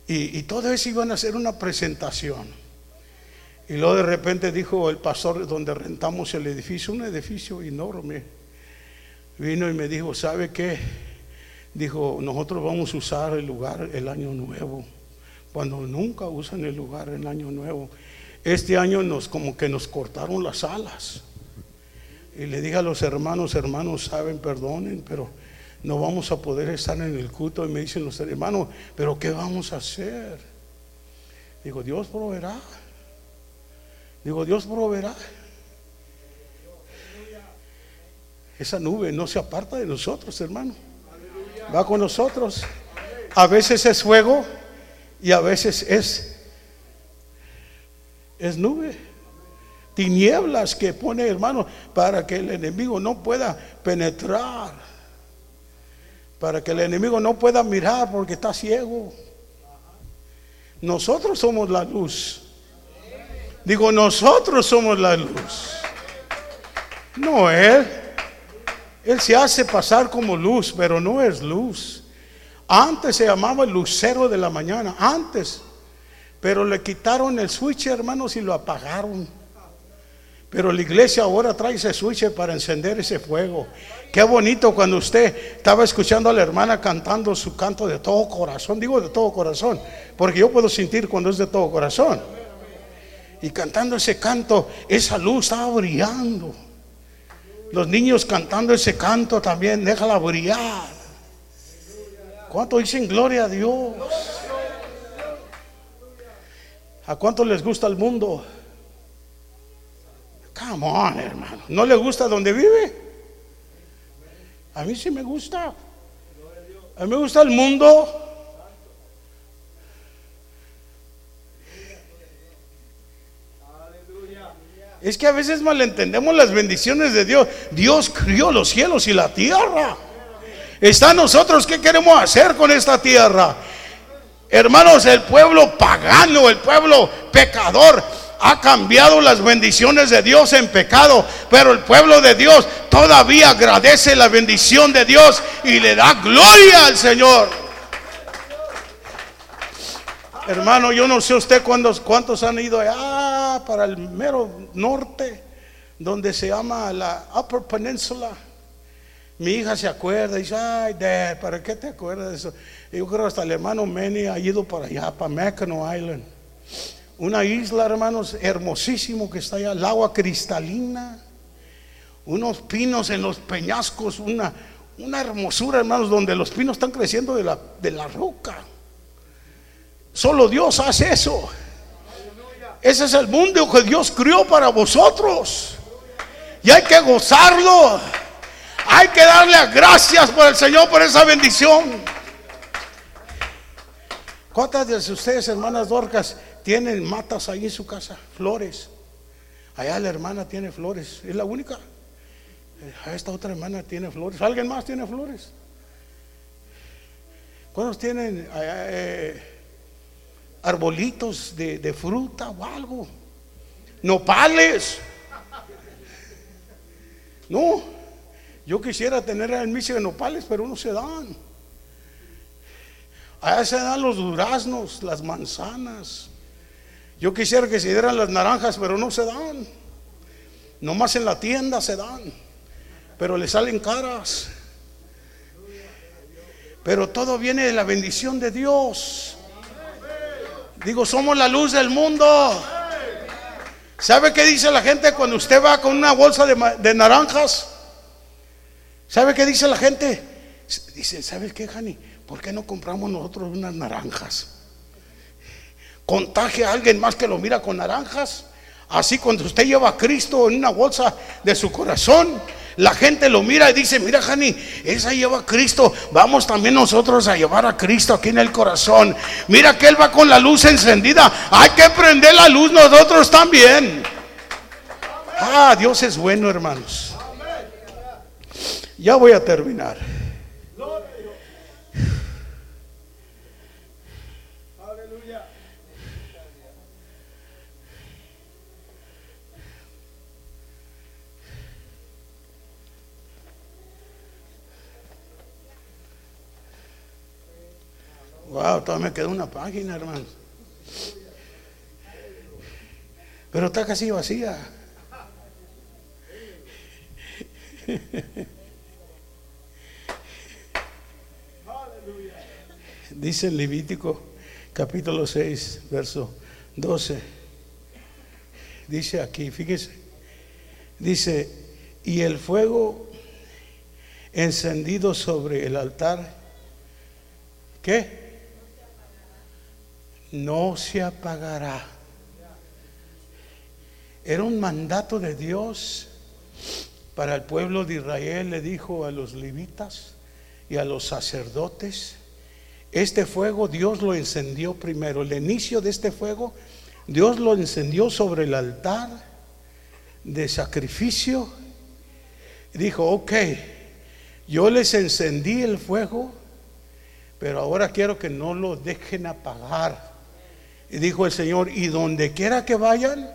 Y, y todo iban a hacer una presentación. Y luego de repente dijo el pastor donde rentamos el edificio, un edificio enorme. Vino y me dijo, ¿sabe qué? Dijo, nosotros vamos a usar el lugar el año nuevo, cuando nunca usan el lugar el año nuevo. Este año nos como que nos cortaron las alas. Y le dije a los hermanos, hermanos, saben, perdonen, pero no vamos a poder estar en el culto. Y me dicen los hermanos, pero ¿qué vamos a hacer? Digo, Dios proveerá. Digo, Dios proveerá. Esa nube no se aparta de nosotros, hermano. Va con nosotros. A veces es fuego y a veces es es nube. Tinieblas que pone, hermano, para que el enemigo no pueda penetrar. Para que el enemigo no pueda mirar porque está ciego. Nosotros somos la luz. Digo, nosotros somos la luz. No él. Él se hace pasar como luz, pero no es luz. Antes se llamaba el lucero de la mañana, antes. Pero le quitaron el switch, hermanos, y lo apagaron. Pero la iglesia ahora trae ese switch para encender ese fuego. Qué bonito cuando usted estaba escuchando a la hermana cantando su canto de todo corazón. Digo de todo corazón, porque yo puedo sentir cuando es de todo corazón. Y cantando ese canto, esa luz estaba brillando. Los niños cantando ese canto también, déjala brillar. ¿Cuánto dicen gloria a Dios? ¿A cuánto les gusta el mundo? Come on, hermano. ¿No le gusta donde vive? A mí sí me gusta. A mí me gusta el mundo. Es que a veces malentendemos las bendiciones de Dios. Dios crió los cielos y la tierra. Está nosotros, ¿qué queremos hacer con esta tierra? Hermanos, el pueblo pagano, el pueblo pecador, ha cambiado las bendiciones de Dios en pecado, pero el pueblo de Dios todavía agradece la bendición de Dios y le da gloria al Señor. Hermano, yo no sé usted cuántos, cuántos han ido allá para el mero norte, donde se llama la Upper Peninsula. Mi hija se acuerda y dice, ay, Dad, ¿para qué te acuerdas de eso? Yo creo hasta el hermano Manny ha ido para allá, para Mackinac Island. Una isla, hermanos, hermosísimo que está allá, el agua cristalina, unos pinos en los peñascos, una, una hermosura, hermanos, donde los pinos están creciendo de la, de la roca. Solo Dios hace eso. Ese es el mundo que Dios crió para vosotros. Y hay que gozarlo. Hay que darle gracias por el Señor por esa bendición. ¿Cuántas de ustedes, hermanas Dorcas, tienen matas ahí en su casa? Flores. Allá la hermana tiene flores. Es la única. Eh, Esta otra hermana tiene flores. ¿Alguien más tiene flores? ¿Cuántos tienen eh, arbolitos de, de fruta o algo? Nopales. No, yo quisiera tener en Michigan nopales, pero no se dan. Allá se dan los duraznos, las manzanas. Yo quisiera que se dieran las naranjas, pero no se dan. Nomás en la tienda se dan. Pero le salen caras. Pero todo viene de la bendición de Dios. Digo, somos la luz del mundo. ¿Sabe qué dice la gente cuando usted va con una bolsa de, naranjas? ¿Sabe qué dice la gente? Dice, ¿sabes qué, Jani? ¿Por qué no compramos nosotros unas naranjas? Contagia a alguien más que lo mira con naranjas. Así cuando usted lleva a Cristo en una bolsa de su corazón, la gente lo mira y dice, mira Jani, esa lleva a Cristo, vamos también nosotros a llevar a Cristo aquí en el corazón. Mira que Él va con la luz encendida, hay que prender la luz nosotros también. Ah, Dios es bueno, hermanos. Ya voy a terminar. Wow, todavía me queda una página, hermano. Pero está casi vacía. Dice en Levítico capítulo 6, verso 12. Dice aquí, fíjese. Dice, y el fuego encendido sobre el altar, ¿qué? No se apagará. Era un mandato de Dios para el pueblo de Israel, le dijo a los levitas y a los sacerdotes, este fuego Dios lo encendió primero. El inicio de este fuego Dios lo encendió sobre el altar de sacrificio. Dijo, ok, yo les encendí el fuego, pero ahora quiero que no lo dejen apagar. Y dijo el Señor, y donde quiera que vayan,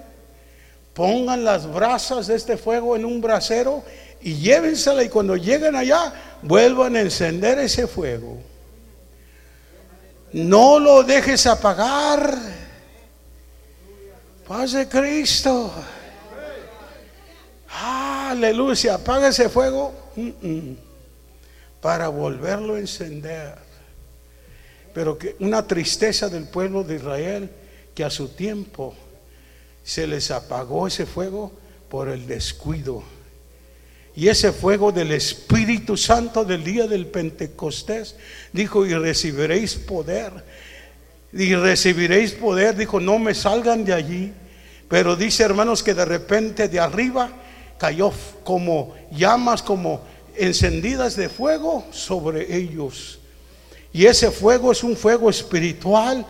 pongan las brasas de este fuego en un brasero y llévensela y cuando lleguen allá, vuelvan a encender ese fuego. No lo dejes apagar. Paz de Cristo. Aleluya. Apaga ese fuego mm, mm, para volverlo a encender. Pero que una tristeza del pueblo de Israel que a su tiempo se les apagó ese fuego por el descuido. Y ese fuego del Espíritu Santo del día del Pentecostés, dijo, y recibiréis poder. Y recibiréis poder, dijo, no me salgan de allí. Pero dice, hermanos, que de repente de arriba cayó como llamas, como encendidas de fuego sobre ellos. Y ese fuego es un fuego espiritual,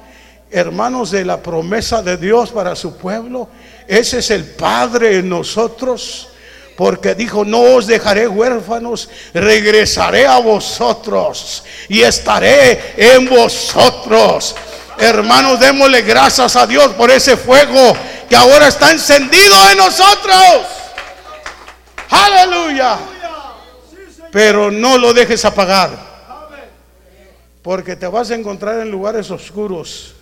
hermanos, de la promesa de Dios para su pueblo. Ese es el Padre en nosotros porque dijo, no os dejaré huérfanos, regresaré a vosotros y estaré en vosotros. Hermanos, démosle gracias a Dios por ese fuego que ahora está encendido en nosotros. Aleluya. Pero no lo dejes apagar. Porque te vas a encontrar en lugares oscuros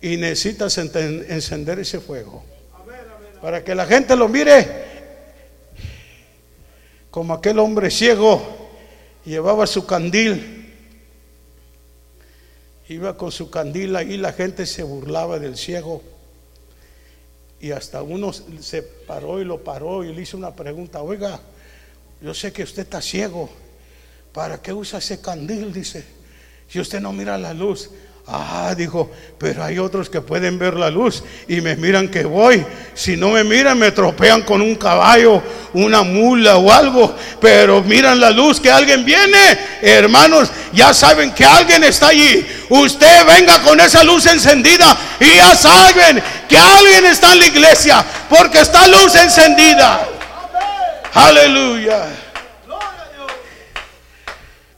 y necesitas encender ese fuego. Para que la gente lo mire como aquel hombre ciego llevaba su candil. Iba con su candil ahí, la gente se burlaba del ciego. Y hasta uno se paró y lo paró y le hizo una pregunta, oiga, yo sé que usted está ciego, ¿para qué usa ese candil? Dice, si usted no mira la luz. Ah, dijo, pero hay otros que pueden ver la luz y me miran que voy. Si no me miran, me tropean con un caballo, una mula o algo. Pero miran la luz que alguien viene. Hermanos, ya saben que alguien está allí. Usted venga con esa luz encendida y ya saben que alguien está en la iglesia porque está luz encendida. Aleluya.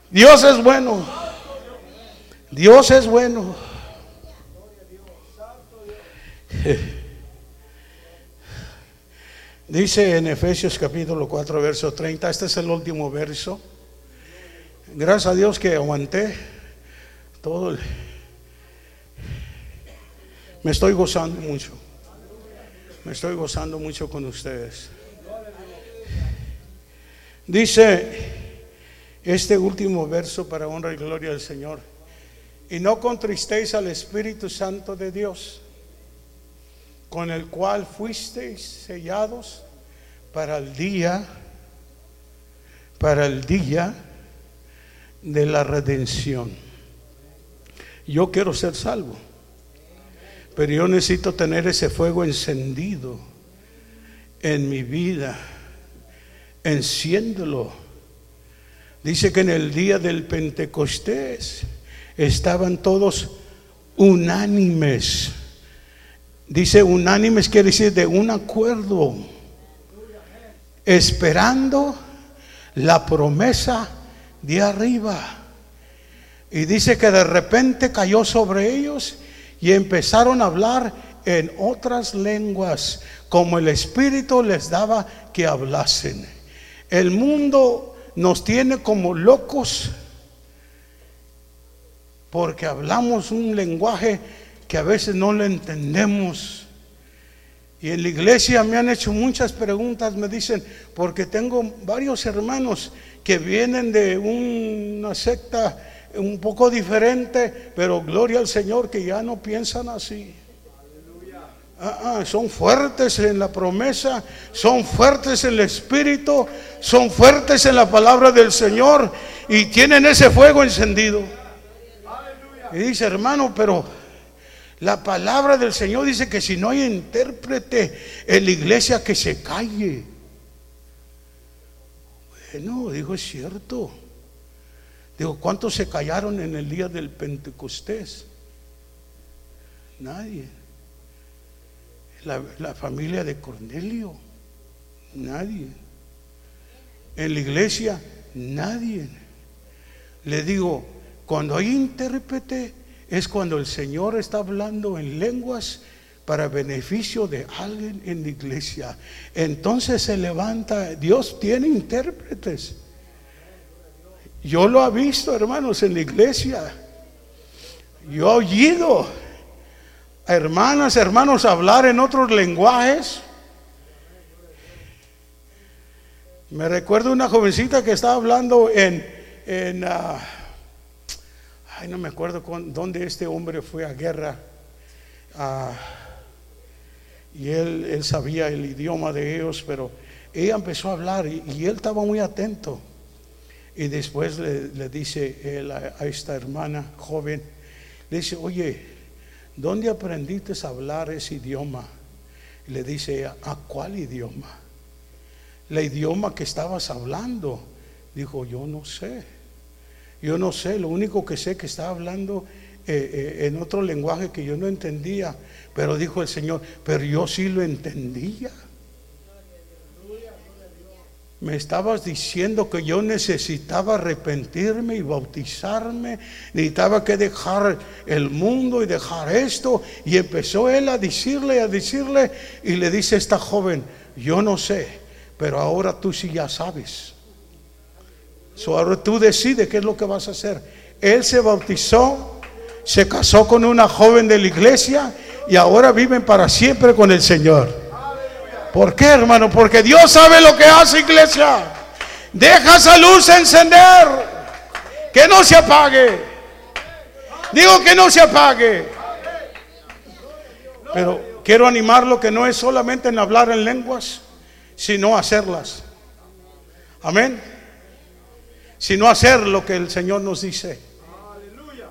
Dios es bueno. Dios es bueno. Dice en Efesios capítulo 4, verso 30, este es el último verso. Gracias a Dios que aguanté todo. Me estoy gozando mucho. Me estoy gozando mucho con ustedes. Dice este último verso para honra y gloria del Señor. Y no contristéis al Espíritu Santo de Dios, con el cual fuisteis sellados para el día, para el día de la redención. Yo quiero ser salvo, pero yo necesito tener ese fuego encendido en mi vida. Enciéndelo. Dice que en el día del Pentecostés estaban todos unánimes. Dice unánimes quiere decir de un acuerdo, esperando la promesa de arriba. Y dice que de repente cayó sobre ellos y empezaron a hablar en otras lenguas, como el Espíritu les daba que hablasen. El mundo nos tiene como locos porque hablamos un lenguaje que a veces no lo entendemos. Y en la iglesia me han hecho muchas preguntas, me dicen, porque tengo varios hermanos que vienen de una secta un poco diferente, pero gloria al Señor que ya no piensan así. Ah, ah, son fuertes en la promesa, son fuertes en el Espíritu, son fuertes en la palabra del Señor y tienen ese fuego encendido. Y dice, hermano, pero la palabra del Señor dice que si no hay intérprete en la iglesia, que se calle. Bueno, digo, es cierto. Digo, ¿cuántos se callaron en el día del Pentecostés? Nadie. La, la familia de Cornelio, nadie. En la iglesia, nadie. Le digo, cuando hay intérprete es cuando el Señor está hablando en lenguas para beneficio de alguien en la iglesia. Entonces se levanta, Dios tiene intérpretes. Yo lo he visto, hermanos, en la iglesia. Yo he oído a hermanas, hermanos hablar en otros lenguajes. Me recuerdo una jovencita que estaba hablando en, en ah, no me acuerdo con, dónde este hombre fue a guerra. y él, él sabía el idioma de ellos, pero ella empezó a hablar y, él estaba muy atento. Y después le, dice a, esta hermana joven, le dice, oye, ¿dónde aprendiste a hablar ese idioma? Le dice ella, ¿a cuál idioma? El idioma que estabas hablando. Dijo, yo no sé. Yo no sé, lo único que sé que estaba hablando eh, eh, en otro lenguaje que yo no entendía. Pero dijo el Señor, pero yo sí lo entendía. Me estabas diciendo que yo necesitaba arrepentirme y bautizarme, necesitaba que dejar el mundo y dejar esto. Y empezó él a decirle, a decirle, y le dice esta joven, yo no sé, pero ahora tú sí ya sabes. So, ahora tú decides qué es lo que vas a hacer. Él se bautizó, se casó con una joven de la iglesia y ahora viven para siempre con el Señor. ¿Por qué, hermano? Porque Dios sabe lo que hace, iglesia. Deja esa luz encender. Que no se apague. Digo que no se apague. Pero quiero animarlo que no es solamente en hablar en lenguas, sino hacerlas. Amén. Sino hacer lo que el Señor nos dice.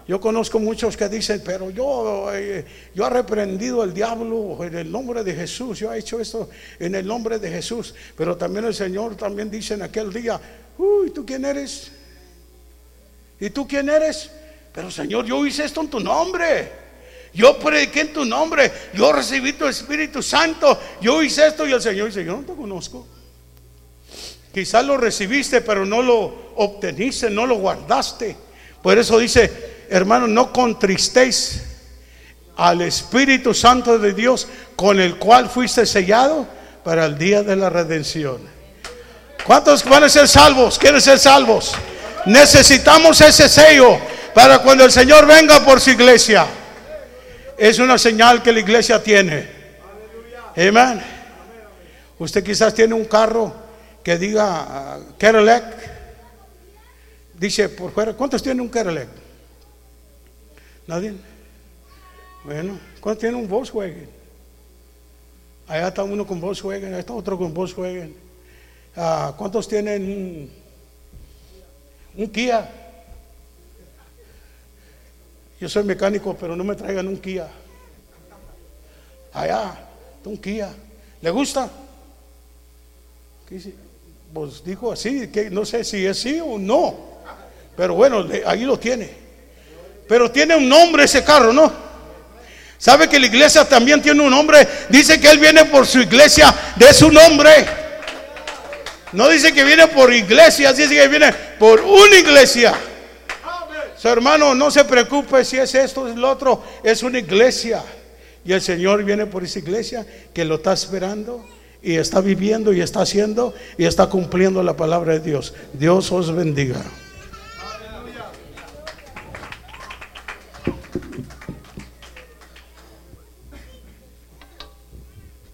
Yo conozco muchos que dicen, pero yo, eh, yo he reprendido al diablo en el nombre de Jesús, yo he hecho esto en el nombre de Jesús. Pero también el Señor también dice en aquel día, uy, ¿tú quién eres? ¿Y tú quién eres? Pero Señor, yo hice esto en tu nombre. Yo prediqué en tu nombre. Yo recibí tu Espíritu Santo. Yo hice esto y el Señor dice, yo no te conozco. Quizás lo recibiste, pero no lo obteniste, no lo guardaste. Por eso dice, hermano, no contristéis al Espíritu Santo de Dios con el cual fuiste sellado para el día de la redención. ¿Cuántos van a ser salvos? ¿Quieren ser salvos? Necesitamos ese sello para cuando el Señor venga por su iglesia. Es una señal que la iglesia tiene. Amén. Usted quizás tiene un carro que diga uh, Cadillac. Dice por fuera, ¿cuántos tienen un Cadillac? ¿Nadie? Bueno, ¿cuántos tienen un Volkswagen? Allá está uno con Volkswagen, allá está otro con Volkswagen. Ah, ¿Cuántos tienen un, un Kia? Yo soy mecánico, pero no me traigan un Kia. Allá, un Kia. ¿Le gusta? ¿Qué dice? Pues dijo así, que no sé si es sí o no. Pero bueno, ahí lo tiene. Pero tiene un nombre ese carro, ¿no? ¿Sabe que la iglesia también tiene un nombre? Dice que Él viene por su iglesia de su nombre. No dice que viene por iglesias, dice que viene por una iglesia. Su hermano, no se preocupe si es esto, es lo otro, es una iglesia. Y el Señor viene por esa iglesia que lo está esperando y está viviendo y está haciendo y está cumpliendo la palabra de Dios. Dios os bendiga.